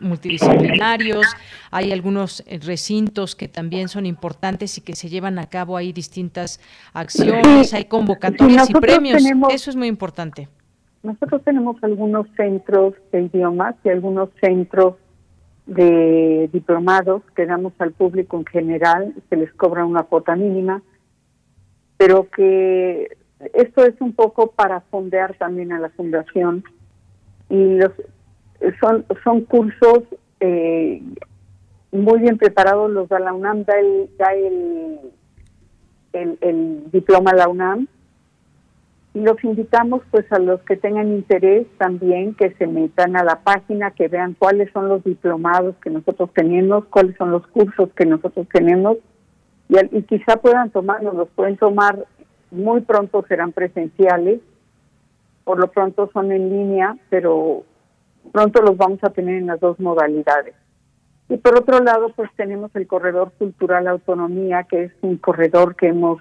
multidisciplinarios, hay algunos recintos que también son importantes y que se llevan a cabo ahí distintas acciones, hay convocatorias y premios. Eso es muy importante. Nosotros tenemos algunos centros de idiomas y algunos centros de diplomados que damos al público en general, se les cobra una cuota mínima, pero que esto es un poco para fondear también a la fundación. Y los son son cursos eh, muy bien preparados los da la UNAM da el da el, el, el diploma la UNAM y los invitamos pues a los que tengan interés también que se metan a la página, que vean cuáles son los diplomados que nosotros tenemos, cuáles son los cursos que nosotros tenemos y, y quizá puedan tomarlos, los pueden tomar muy pronto serán presenciales, por lo pronto son en línea, pero pronto los vamos a tener en las dos modalidades. Y por otro lado, pues tenemos el corredor cultural autonomía, que es un corredor que hemos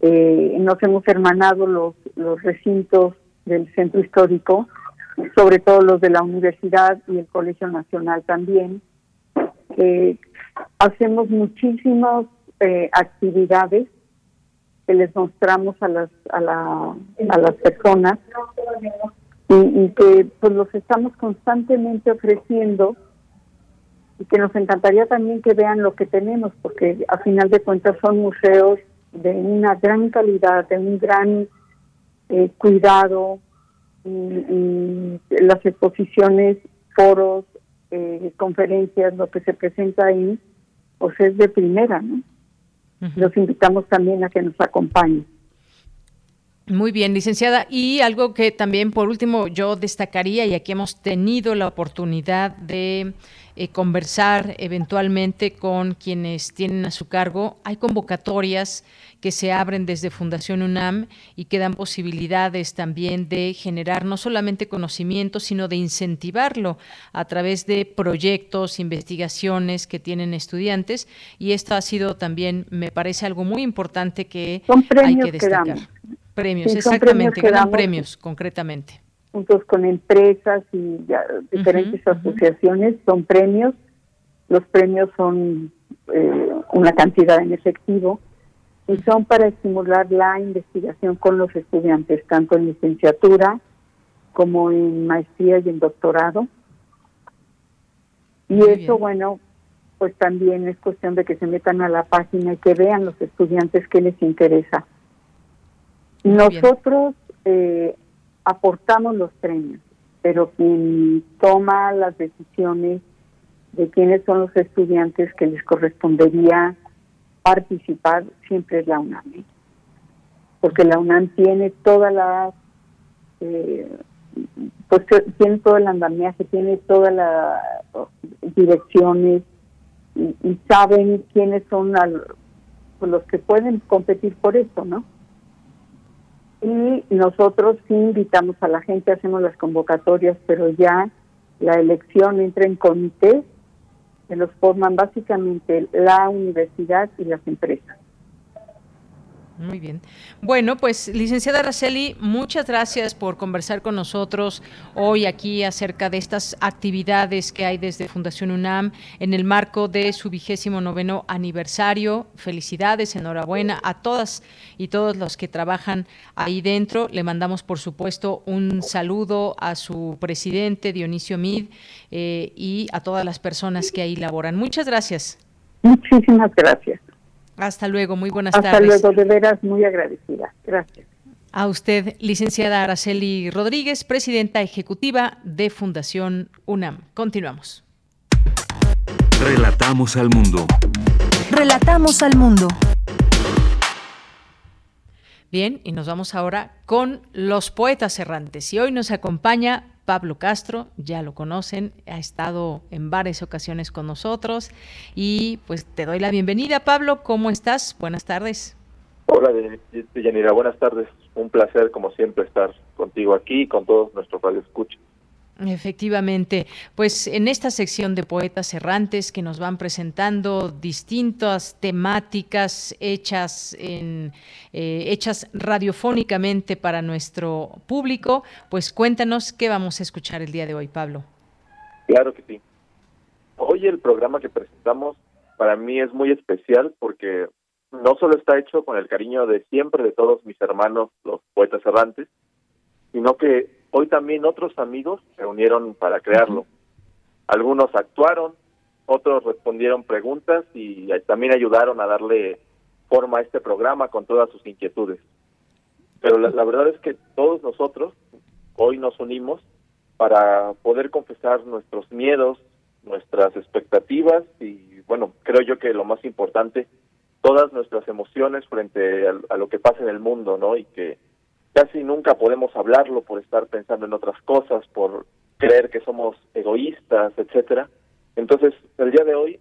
eh, nos hemos hermanado los, los recintos del centro histórico, sobre todo los de la universidad y el Colegio Nacional también. hacemos muchísimas eh, actividades que les mostramos a las a, la, a las personas y, y, que pues los estamos constantemente ofreciendo y que nos encantaría también que vean lo que tenemos porque a final de cuentas son museos de una gran calidad, de un gran eh, cuidado y, las exposiciones, foros, eh, conferencias, lo que se presenta ahí, pues es de primera, ¿no? Los invitamos también a que nos acompañen. Muy bien, licenciada. Y algo que también, por último, yo destacaría, y aquí hemos tenido la oportunidad de eh, conversar eventualmente con quienes tienen a su cargo, hay convocatorias que se abren desde Fundación UNAM y que dan posibilidades también de generar no solamente conocimiento, sino de incentivarlo a través de proyectos, investigaciones que tienen estudiantes. Y esto ha sido también, me parece, algo muy importante que hay que destacar. Premios, exactamente, ganan premios concretamente. Juntos con empresas y diferentes asociaciones son premios. Los premios son eh, una cantidad en efectivo y son para estimular la investigación con los estudiantes, tanto en licenciatura como en maestría y en doctorado. Y eso, bueno, pues también es cuestión de que se metan a la página y que vean los estudiantes qué les interesa. Nosotros eh, aportamos los premios, pero quien toma las decisiones de quiénes son los estudiantes que les correspondería participar siempre es la UNAM, ¿eh? porque la UNAM tiene todas las eh, pues tiene todo el andamiaje, tiene todas las direcciones y, saben quiénes son los que pueden competir por esto, ¿no? Y nosotros sí invitamos a la gente, hacemos las convocatorias, pero ya la elección entra en comité que los forman básicamente la universidad y las empresas. Muy bien. Bueno, pues licenciada Araceli, muchas gracias por conversar con nosotros hoy aquí acerca de estas actividades que hay desde Fundación UNAM en el marco de su vigésimo noveno aniversario. Felicidades, enhorabuena a todas y todos los que trabajan ahí dentro. Le mandamos, por supuesto, un saludo a su presidente, Dionisio Mid, eh, y a todas las personas que ahí laboran. Muchas gracias. Muchísimas gracias. Hasta luego, muy buenas tardes. Hasta luego, de veras muy agradecida. Gracias. A usted, licenciada Araceli Rodríguez, presidenta ejecutiva de Fundación UNAM. Continuamos. Relatamos al mundo. Relatamos al mundo. Bien, y nos vamos ahora con los poetas errantes. Y hoy nos acompaña Pablo Castro, ya lo conocen, ha estado en varias ocasiones con nosotros y pues te doy la bienvenida, Pablo, ¿cómo estás? Buenas tardes. Hola, Yanira, buenas tardes. Un placer, como siempre, estar contigo aquí y con todos nuestros radioescuchas. Efectivamente, pues en esta sección de poetas errantes que nos van presentando distintas temáticas hechas en eh, hechas radiofónicamente para nuestro público, pues cuéntanos qué vamos a escuchar el día de hoy, Pablo. Claro que sí. Hoy el programa que presentamos para mí es muy especial porque no solo está hecho con el cariño de siempre de todos mis hermanos, los poetas errantes, sino que Hoy también otros amigos se unieron para crearlo. Algunos actuaron, otros respondieron preguntas y también ayudaron a darle forma a este programa con todas sus inquietudes. Pero la, verdad es que todos nosotros hoy nos unimos para poder confesar nuestros miedos, nuestras expectativas y, bueno, creo yo que lo más importante, todas nuestras emociones frente a, a, lo que pasa en el mundo, ¿no? Y que casi nunca podemos hablarlo por estar pensando en otras cosas, por creer que somos egoístas, etcétera. Entonces, el día de hoy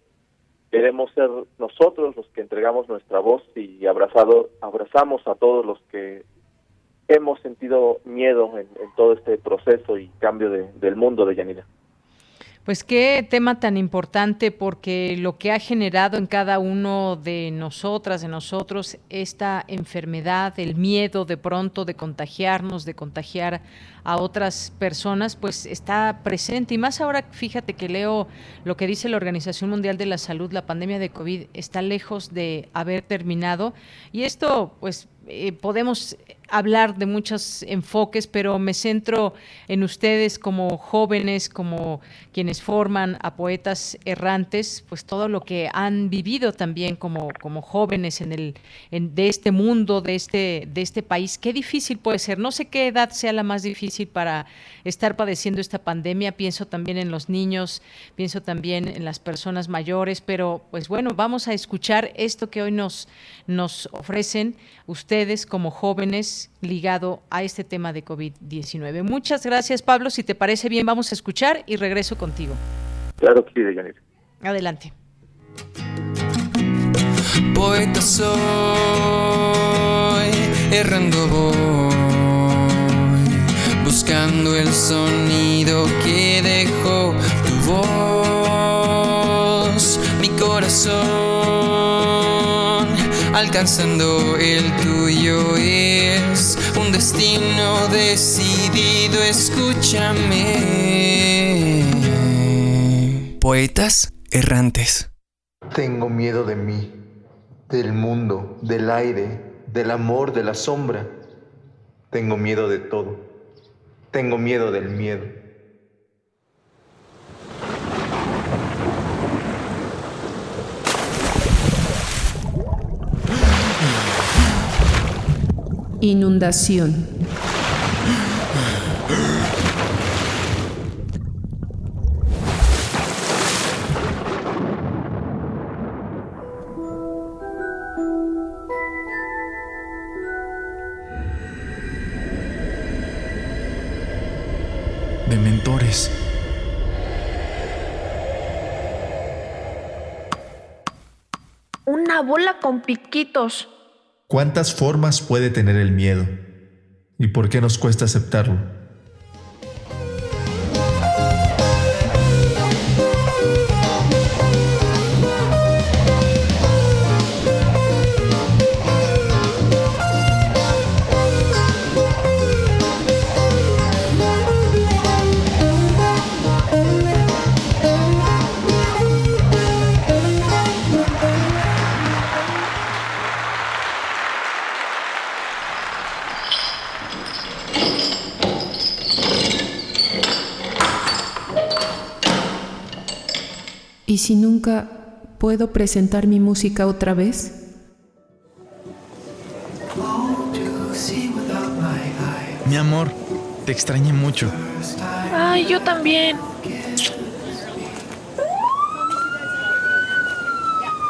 queremos ser nosotros los que entregamos nuestra voz y abrazado, abrazamos a todos los que hemos sentido miedo en, todo este proceso y cambio del mundo de Yanira. Pues qué tema tan importante porque lo que ha generado en cada uno de nosotras, de nosotros, esta enfermedad, el miedo de pronto de contagiarnos, de contagiar a otras personas, pues está presente. Y más ahora, fíjate que leo lo que dice la Organización Mundial de la Salud, la pandemia de COVID está lejos de haber terminado. Y esto, pues, eh, podemos hablar de muchos enfoques, pero me centro en ustedes como jóvenes, como quienes forman a poetas errantes, pues todo lo que han vivido también como, como jóvenes en el, en, de este mundo, de este, de este país. Qué difícil puede ser. No sé qué edad sea la más difícil para estar padeciendo esta pandemia. Pienso también en los niños, pienso también en las personas mayores, pero pues bueno, vamos a escuchar esto que hoy nos, nos ofrecen ustedes como jóvenes ligado a este tema de COVID-19. Muchas gracias, Pablo. Si te parece bien, vamos a escuchar y regreso contigo. Claro que sí, Adelante. Poeta soy, errando voy, buscando el sonido que dejó tu voz, mi corazón, alcanzando el tuyo es un destino decidido, escúchame. Poetas errantes. Tengo miedo de mí, del mundo, del aire, del amor, de la sombra. Tengo miedo de todo. Tengo miedo del miedo. Inundación. Una bola con piquitos. ¿Cuántas formas puede tener el miedo? ¿Y por qué nos cuesta aceptarlo? ¿Y si nunca puedo presentar mi música otra vez? Mi amor, te extrañé mucho. Ay, yo también.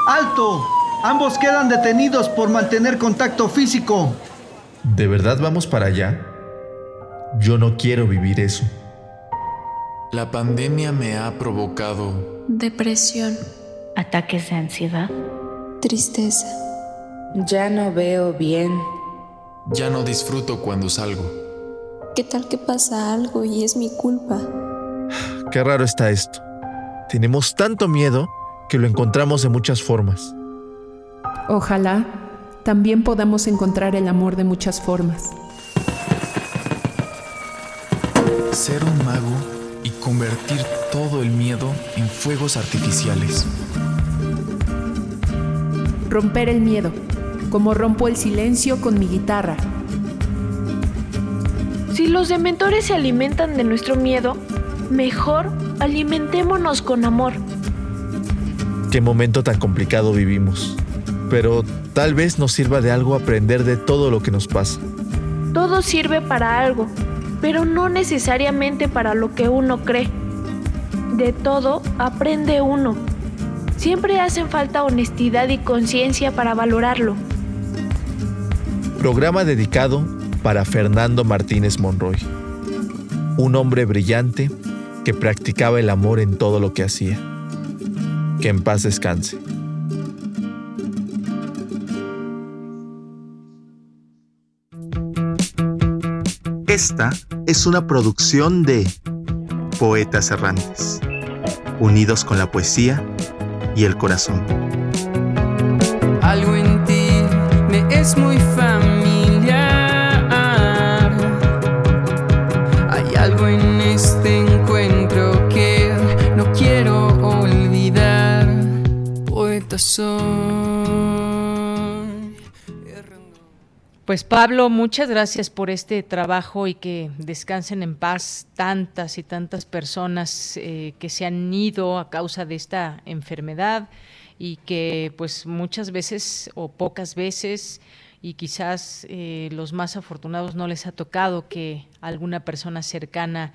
¡Alto! Ambos quedan detenidos por mantener contacto físico. ¿De verdad vamos para allá? Yo no quiero vivir eso. La pandemia me ha provocado Depresión. Ataques de ansiedad. Tristeza. Ya no veo bien. Ya no disfruto cuando salgo. ¿Qué tal que pasa algo y es mi culpa? Qué raro está esto. Tenemos tanto miedo que lo encontramos de muchas formas. Ojalá también podamos encontrar el amor de muchas formas. Ser un mago convertir todo el miedo en fuegos artificiales. Romper el miedo, como rompo el silencio con mi guitarra. Si los dementores se alimentan de nuestro miedo, mejor alimentémonos con amor. Qué momento tan complicado vivimos. Pero tal vez nos sirva de algo aprender de todo lo que nos pasa. Todo sirve para algo, pero no necesariamente para lo que uno cree. De todo aprende uno. Siempre hacen falta honestidad y conciencia para valorarlo. Programa dedicado para Fernando Martínez Monroy, un hombre brillante que practicaba el amor en todo lo que hacía. Que en paz descanse. Esta es una producción de Poetas Errantes, unidos con la poesía y el corazón. Algo en ti me es muy familiar. Pues Pablo, muchas gracias por este trabajo y que descansen en paz tantas y tantas personas eh, que se han ido a causa de esta enfermedad y que pues muchas veces o pocas veces y quizás eh, los más afortunados no les ha tocado que alguna persona cercana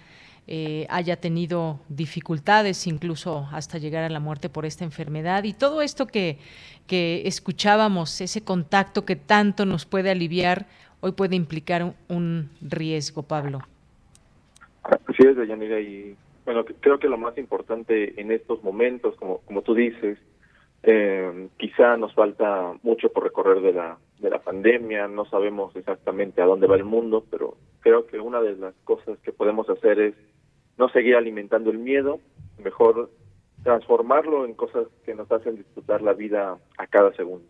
eh, haya tenido dificultades, incluso hasta llegar a la muerte por esta enfermedad. Y todo esto que, que escuchábamos, ese contacto que tanto nos puede aliviar, hoy puede implicar un, riesgo, Pablo. Deyanira, y bueno, creo que lo más importante en estos momentos, como, como tú dices, eh, quizá nos falta mucho por recorrer de la, de la pandemia, no sabemos exactamente a dónde va el mundo, pero creo que una de las cosas que podemos hacer es no seguir alimentando el miedo, mejor transformarlo en cosas que nos hacen disfrutar la vida a cada segundo.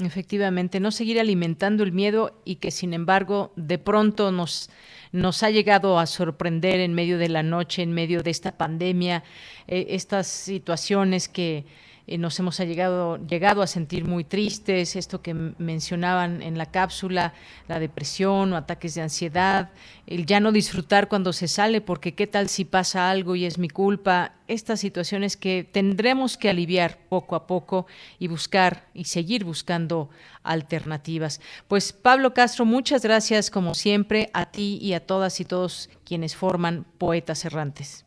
Efectivamente, no seguir alimentando el miedo y que sin embargo de pronto nos, nos ha llegado a sorprender en medio de la noche, en medio de esta pandemia, eh, estas situaciones que, eh, nos hemos llegado, llegado a sentir muy tristes, esto que mencionaban en la cápsula, la depresión o ataques de ansiedad, el ya no disfrutar cuando se sale, porque qué tal si pasa algo y es mi culpa, estas situaciones que tendremos que aliviar poco a poco y buscar y seguir buscando alternativas. Pues Pablo Castro, muchas gracias como siempre a ti y a todas y todos quienes forman Poetas Errantes.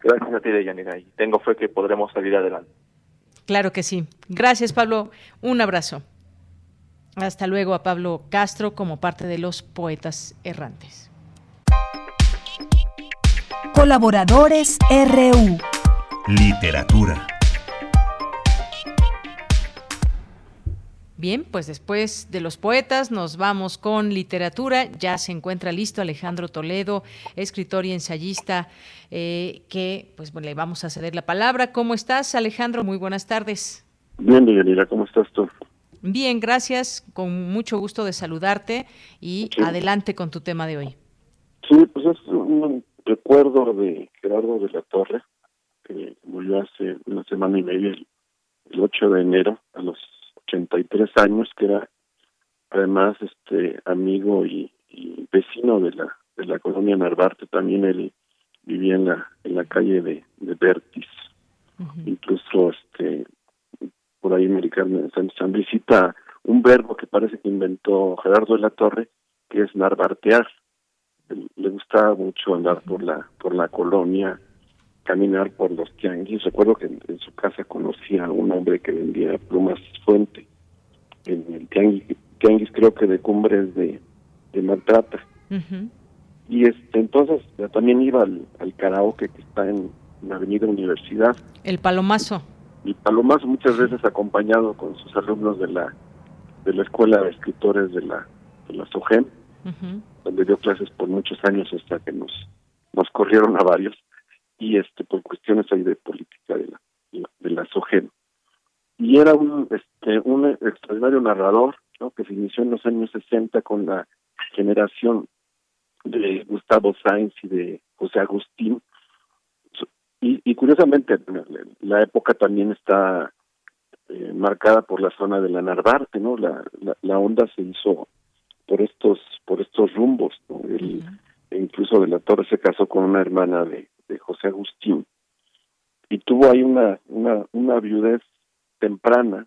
Gracias a ti, Deyanira, y tengo fe que podremos salir adelante. Claro que sí. Gracias, Pablo. Un abrazo. Hasta luego a Pablo Castro como parte de los poetas errantes. Colaboradores RU. Literatura. Bien, pues después de los poetas nos vamos con literatura. Ya se encuentra listo Alejandro Toledo, escritor y ensayista, eh, que pues le vamos a ceder la palabra. ¿Cómo estás, Alejandro? Muy buenas tardes. Bien, Miguelina, ¿cómo estás tú? Bien, gracias. Con mucho gusto de saludarte y adelante con tu tema de hoy. Sí, pues es un recuerdo de Gerardo de la Torre, que murió hace una semana y media, el 8 de enero, a los 83 años, que era además este amigo y, vecino de la de la colonia Narvarte, también él vivía en la en la calle de, de Bertis. Incluso este por ahí americano San, visita un verbo que parece que inventó Gerardo de la Torre, que es narvartear. Le gustaba mucho andar por la por la colonia, caminar por los tianguis. Recuerdo que en, su casa conocía a un hombre que vendía plumas fuente en el tianguis, tianguis creo que de cumbres de, de maltrata. Y este entonces también iba al, al karaoke que está en la Avenida Universidad. El Palomazo. El Palomazo muchas veces acompañado con sus alumnos de la de la Escuela de Escritores de la de la SOGEM, donde dio clases por muchos años hasta que nos nos corrieron a varios y este por cuestiones ahí de política de la de la SOGEM y era un este un extraordinario narrador ¿no? que se inició en los años 60 con la generación de Gustavo Sainz y de José Agustín y, y curiosamente la época también está eh, marcada por la zona de la Narvarte no la, la, onda se hizo por estos por estos rumbos ¿no? incluso de la Torre se casó con una hermana de de José Agustín y tuvo ahí una una viudez temprana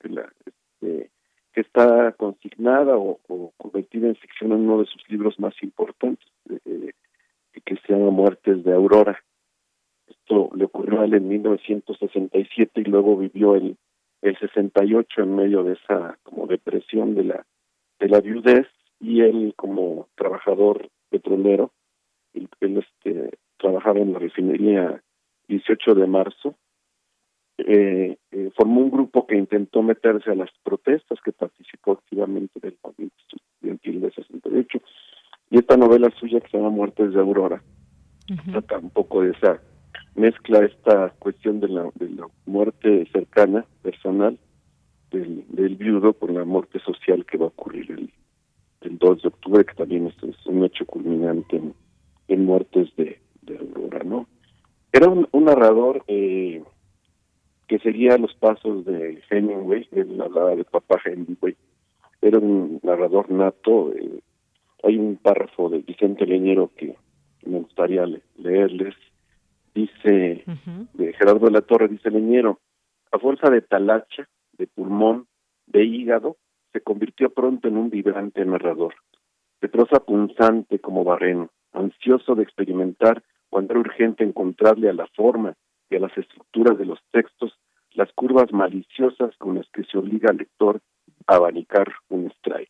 que, este, que está consignada o, convertida en ficción en uno de sus libros más importantes eh, que se llama Muertes de Aurora. Esto le ocurrió a él en 1967 y luego vivió el el 68 en medio de esa como depresión de la de la viudez y él como trabajador petrolero él, este trabajaba en la refinería 18 de marzo, eh, eh, formó un grupo que intentó meterse a las protestas, que participó activamente del movimiento estudiantil de 68. Y esta novela suya que se llama Muertes de Aurora, trata un poco de esa mezcla esta cuestión de la, de la muerte cercana, personal, del, del viudo con la muerte social que va a ocurrir el, el 2 de octubre, que también es, es un hecho culminante en, en muertes de, de Aurora, ¿no? Era un, narrador eh, que seguía los pasos de Hemingway, él hablaba de papá Hemingway, era era un narrador nato. Eh, hay un párrafo de Vicente Leñero que me gustaría leerles. Dice, de Gerardo de la Torre, dice Leñero, a fuerza de talacha, de pulmón, de hígado, se convirtió pronto en un vibrante narrador, de prosa punzante como barreno, ansioso de experimentar cuando era urgente encontrarle a la forma y a las estructuras de los textos las curvas maliciosas con las que se obliga al lector a abanicar un strike.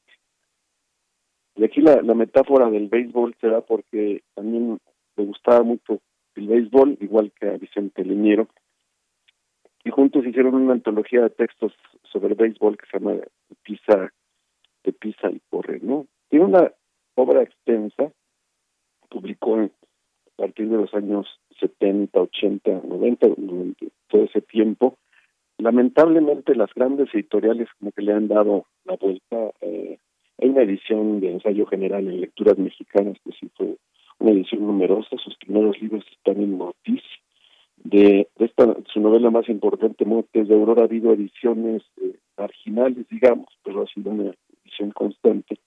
Y aquí la, metáfora del béisbol será porque también me gustaba mucho el béisbol, igual que a Vicente Leñero, y juntos hicieron una antología de textos sobre el béisbol que se llama Pisa, de Pisa y Corre, ¿no? Tiene una obra extensa, publicó a partir de los años 70, 80, 90, todo ese tiempo, lamentablemente las grandes editoriales como que le han dado la vuelta. Eh, hay una edición de ensayo general en lecturas mexicanas que sí fue una edición numerosa. Sus primeros libros están en Mortis. De, esta, su novela más importante, Montes de Aurora, ha habido ediciones eh, marginales, digamos, pero ha sido una edición constante.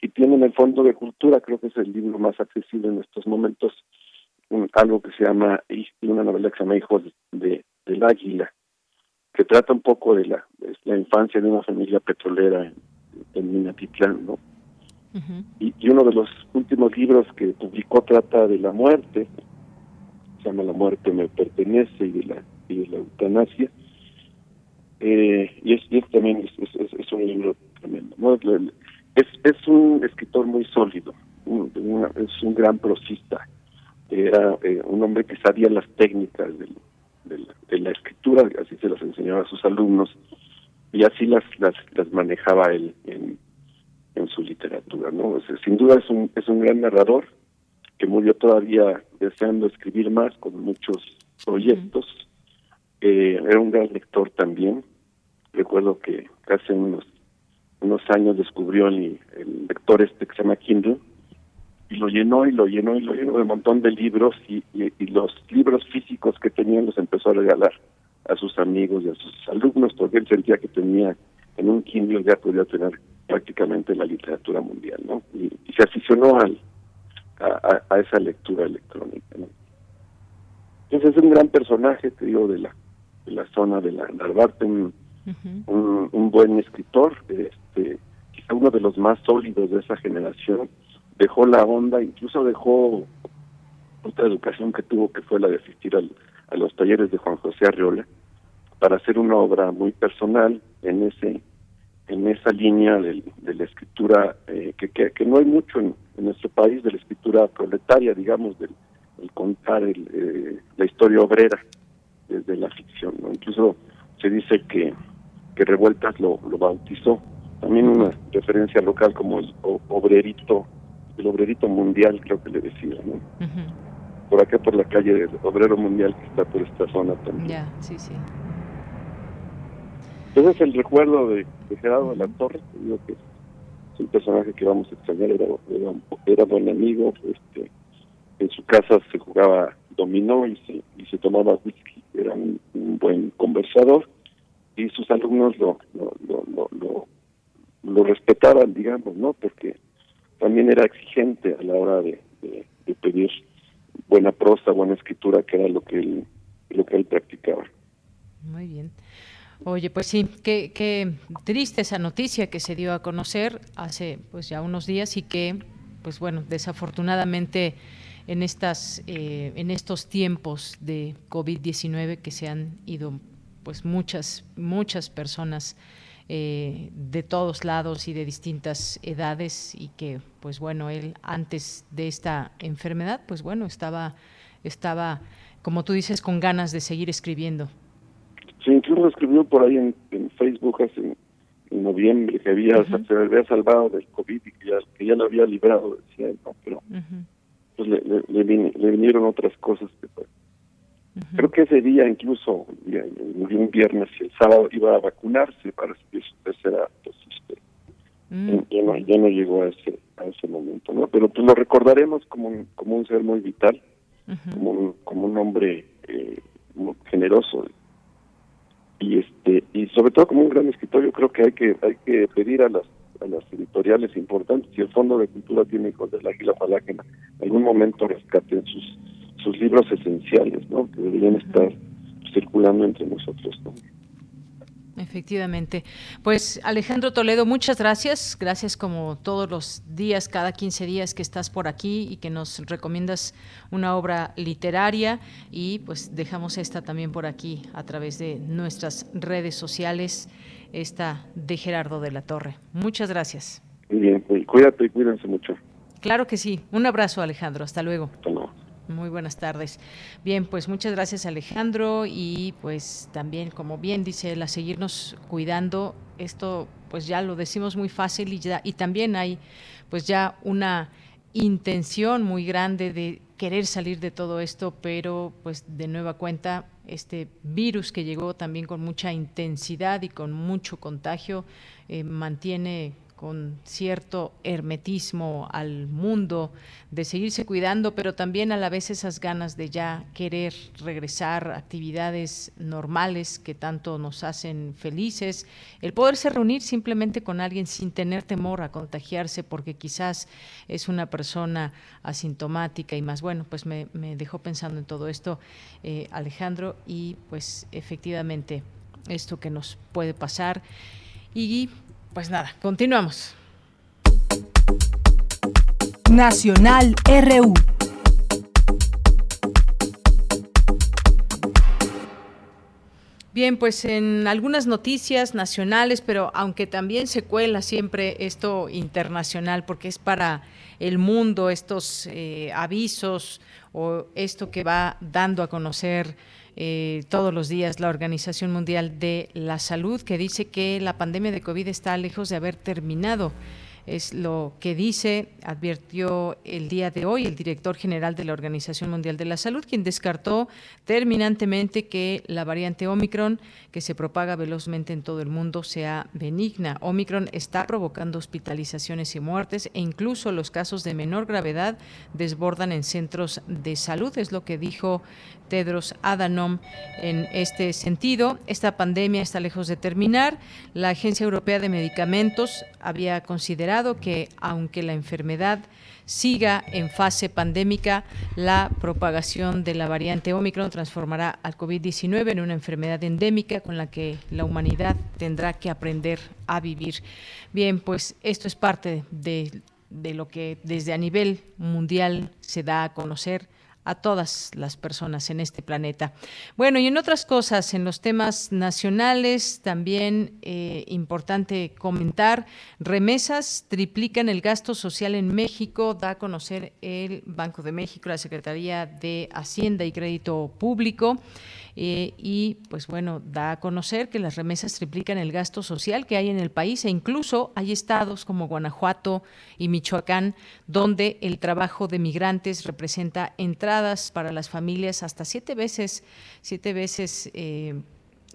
Y tiene en el Fondo de Cultura, creo que es el libro más accesible en estos momentos, algo que se llama, una novela que se llama Hijos de, del Águila, que trata un poco de la, la infancia de una familia petrolera en, en Minatitlán, ¿no? y, uno de los últimos libros que publicó trata de la muerte, se llama La muerte me pertenece y de la, y de la eutanasia, eh, y, es, también es, es, un libro tremendo. Es, es un escritor muy sólido, es un gran prosista, era eh, un hombre que sabía las técnicas del de la, escritura, así se las enseñaba a sus alumnos, y así las, las, las manejaba él en, en su literatura. ¿no? sin duda es un, es un gran narrador que murió todavía deseando escribir más con muchos proyectos. Eh, era un gran lector también. Recuerdo que hace unos, unos años descubrió el, el lector este que se llama Kindle y lo llenó y lo llenó y lo llenó de un montón de libros y, los libros físicos que tenía los empezó a regalar a sus amigos y a sus alumnos porque él sentía que tenía en un Kindle ya podía tener prácticamente la literatura mundial, ¿no? Y, se aficionó al, a, esa lectura electrónica, ¿no? Entonces es un gran personaje, te digo, de la, de la zona de la Narvarte, un, un, un, buen escritor, este, quizá uno de los más sólidos de esa generación, dejó la onda, incluso dejó otra educación que tuvo, que fue la de asistir a los talleres de Juan José Arriola, para hacer una obra muy personal en ese en esa línea de, la escritura eh, que, que, no hay mucho en, nuestro país de la escritura proletaria digamos del, contar eh, la historia obrera desde la ficción ¿no? incluso se dice que que Revueltas lo, lo bautizó también una referencia local como el obrerito el obrerito mundial, creo que le decía, ¿no? Por acá, por la calle del obrero mundial que está por esta zona también. Ya, sí, sí. Entonces el recuerdo de, Gerardo de la Torre, digo que es un personaje que vamos a extrañar, era, era, buen amigo, este, en su casa se jugaba dominó y se, y se tomaba whisky, era un, buen conversador y sus alumnos lo, lo, lo, lo, lo respetaban, digamos, ¿no? Porque también era exigente a la hora de, pedir buena prosa, buena escritura, que era lo que él, lo que él practicaba. Muy bien. Oye, pues sí, qué, qué triste esa noticia que se dio a conocer hace pues ya unos días y que, pues bueno, desafortunadamente en estas eh, en estos tiempos de COVID-19 que se han ido pues muchas muchas personas eh, de todos lados y de distintas edades y que pues bueno él antes de esta enfermedad pues bueno estaba estaba como tú dices con ganas de seguir escribiendo. Sí incluso escribió por ahí en, Facebook hace en noviembre que había se había salvado del covid y que ya, que ya lo había librado decía no pero pues le, le, vinieron otras cosas que Creo que ese día incluso, un viernes y el sábado iba a vacunarse para recibir su tercera dosis. Mm. Ya, no, ya no llegó a ese a ese momento, ¿no? Pero pues lo recordaremos como un, como un ser muy vital, como un, como un hombre eh, generoso y este y sobre todo como un gran escritor. Yo creo que hay que hay que pedir a las a las editoriales importantes y el Fondo de Cultura tiene hijos del águila palágena. En algún momento rescaten sus sus libros esenciales, ¿no? Que deberían estar circulando entre nosotros, ¿no? Efectivamente. Pues Alejandro Toledo, muchas gracias. Gracias como todos los días, cada 15 días que estás por aquí y que nos recomiendas una obra literaria y pues dejamos esta también por aquí a través de nuestras redes sociales, esta de Gerardo de la Torre. Muchas gracias. Muy bien, pues, cuídate y cuídense mucho. Claro que sí. Un abrazo Alejandro. Hasta luego. Hasta luego. Muy buenas tardes. Bien, pues muchas gracias Alejandro y pues también, como bien dice él, a seguirnos cuidando. Esto pues ya lo decimos muy fácil y, ya, y también hay pues ya una intención muy grande de querer salir de todo esto, pero pues de nueva cuenta este virus que llegó también con mucha intensidad y con mucho contagio eh, mantiene con cierto hermetismo al mundo, de seguirse cuidando, pero también a la vez esas ganas de ya querer regresar a actividades normales que tanto nos hacen felices, el poderse reunir simplemente con alguien sin tener temor a contagiarse porque quizás es una persona asintomática y más. Bueno, pues me, dejó pensando en todo esto eh, Alejandro y pues efectivamente esto que nos puede pasar. Y pues nada, continuamos. Nacional RU. Bien, pues en algunas noticias nacionales, pero aunque también se cuela siempre esto internacional, porque es para el mundo estos eh, avisos o esto que va dando a conocer eh, todos los días la Organización Mundial de la Salud, que dice que la pandemia de COVID está lejos de haber terminado. Es lo que dice, advirtió el día de hoy el director general de la Organización Mundial de la Salud, quien descartó terminantemente que la variante Omicron, que se propaga velozmente en todo el mundo, sea benigna. Omicron está provocando hospitalizaciones y muertes e incluso los casos de menor gravedad desbordan en centros de salud, es lo que dijo Tedros Adhanom en este sentido. Esta pandemia está lejos de terminar. La Agencia Europea de Medicamentos había considerado que aunque la enfermedad siga en fase pandémica, la propagación de la variante Omicron transformará al COVID-19 en una enfermedad endémica con la que la humanidad tendrá que aprender a vivir. Bien, pues esto es parte de, de lo que desde a nivel mundial se da a conocer a todas las personas en este planeta. Bueno, y en otras cosas, en los temas nacionales, también eh, importante comentar, remesas triplican el gasto social en México, da a conocer el Banco de México, la Secretaría de Hacienda y Crédito Público. Eh, y pues bueno, da a conocer que las remesas triplican el gasto social que hay en el país e incluso hay estados como Guanajuato y Michoacán donde el trabajo de migrantes representa entradas para las familias hasta siete veces, siete veces eh,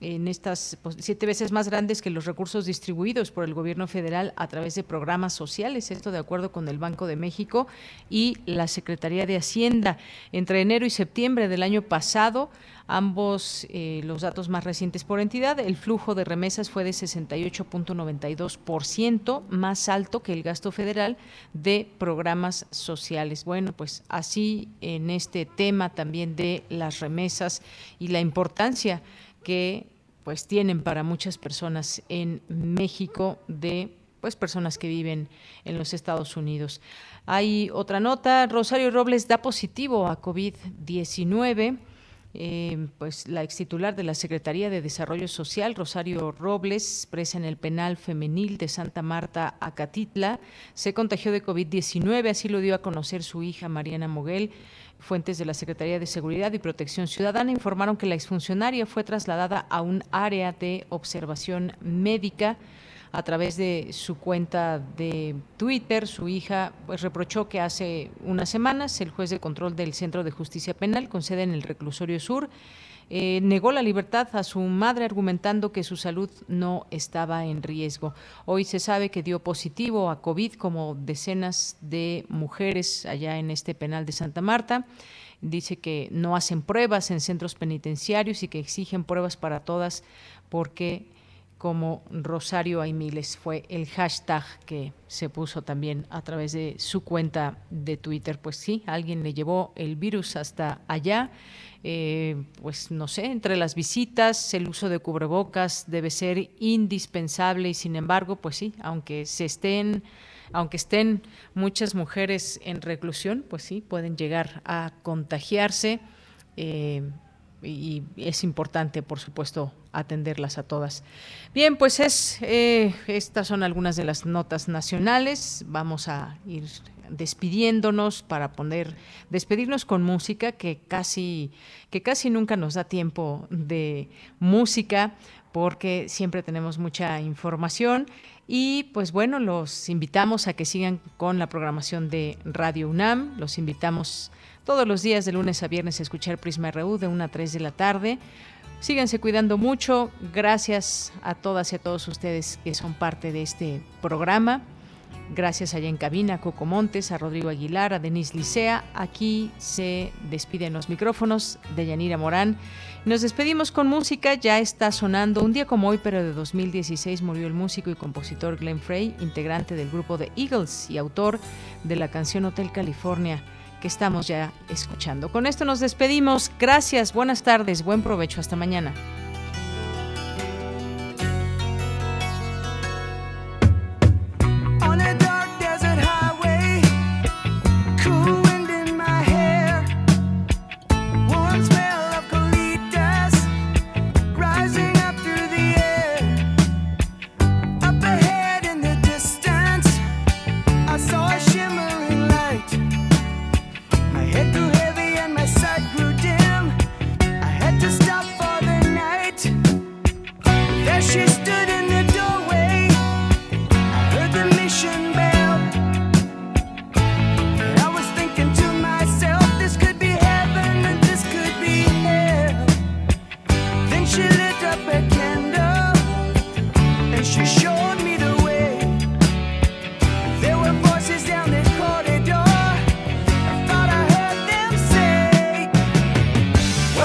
en estas pues, siete veces más grandes que los recursos distribuidos por el gobierno federal a través de programas sociales, esto de acuerdo con el Banco de México y la Secretaría de Hacienda. Entre enero y septiembre del año pasado, ambos eh, los datos más recientes por entidad, el flujo de remesas fue de 68.92%, más alto que el gasto federal de programas sociales. Bueno, pues así en este tema también de las remesas y la importancia que pues tienen para muchas personas en México de pues personas que viven en los Estados Unidos. Hay otra nota, Rosario Robles da positivo a COVID-19. Eh, pues la ex titular de la Secretaría de Desarrollo Social, Rosario Robles, presa en el penal femenil de Santa Marta, Acatitla, se contagió de COVID-19, así lo dio a conocer su hija Mariana Moguel. Fuentes de la Secretaría de Seguridad y Protección Ciudadana informaron que la exfuncionaria fue trasladada a un área de observación médica a través de su cuenta de Twitter. Su hija pues, reprochó que hace unas semanas el juez de control del Centro de Justicia Penal, con sede en el Reclusorio Sur, eh, negó la libertad a su madre argumentando que su salud no estaba en riesgo. Hoy se sabe que dio positivo a COVID como decenas de mujeres allá en este penal de Santa Marta. Dice que no hacen pruebas en centros penitenciarios y que exigen pruebas para todas porque como Rosario Aimiles. Fue el hashtag que se puso también a través de su cuenta de Twitter. Pues sí, alguien le llevó el virus hasta allá. Eh, pues no sé, entre las visitas, el uso de cubrebocas debe ser indispensable y sin embargo, pues sí, aunque se estén aunque estén muchas mujeres en reclusión, pues sí, pueden llegar a contagiarse. Eh, y es importante, por supuesto, atenderlas a todas. Bien, pues es eh, estas son algunas de las notas nacionales. Vamos a ir despidiéndonos para poner despedirnos con música que casi que casi nunca nos da tiempo de música porque siempre tenemos mucha información y pues bueno, los invitamos a que sigan con la programación de Radio UNAM, los invitamos todos los días de lunes a viernes escuchar Prisma RU de 1 a 3 de la tarde. Síganse cuidando mucho. Gracias a todas y a todos ustedes que son parte de este programa. Gracias allá en cabina a Coco Montes, a Rodrigo Aguilar, a Denise Licea. Aquí se despiden los micrófonos de Yanira Morán. Nos despedimos con música, ya está sonando. Un día como hoy, pero de 2016, murió el músico y compositor Glenn Frey, integrante del grupo The Eagles y autor de la canción Hotel California que estamos ya escuchando. Con esto nos despedimos. Gracias, buenas tardes, buen provecho, hasta mañana.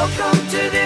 Welcome to the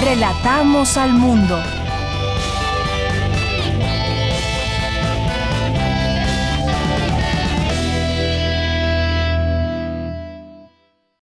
Relatamos al mundo.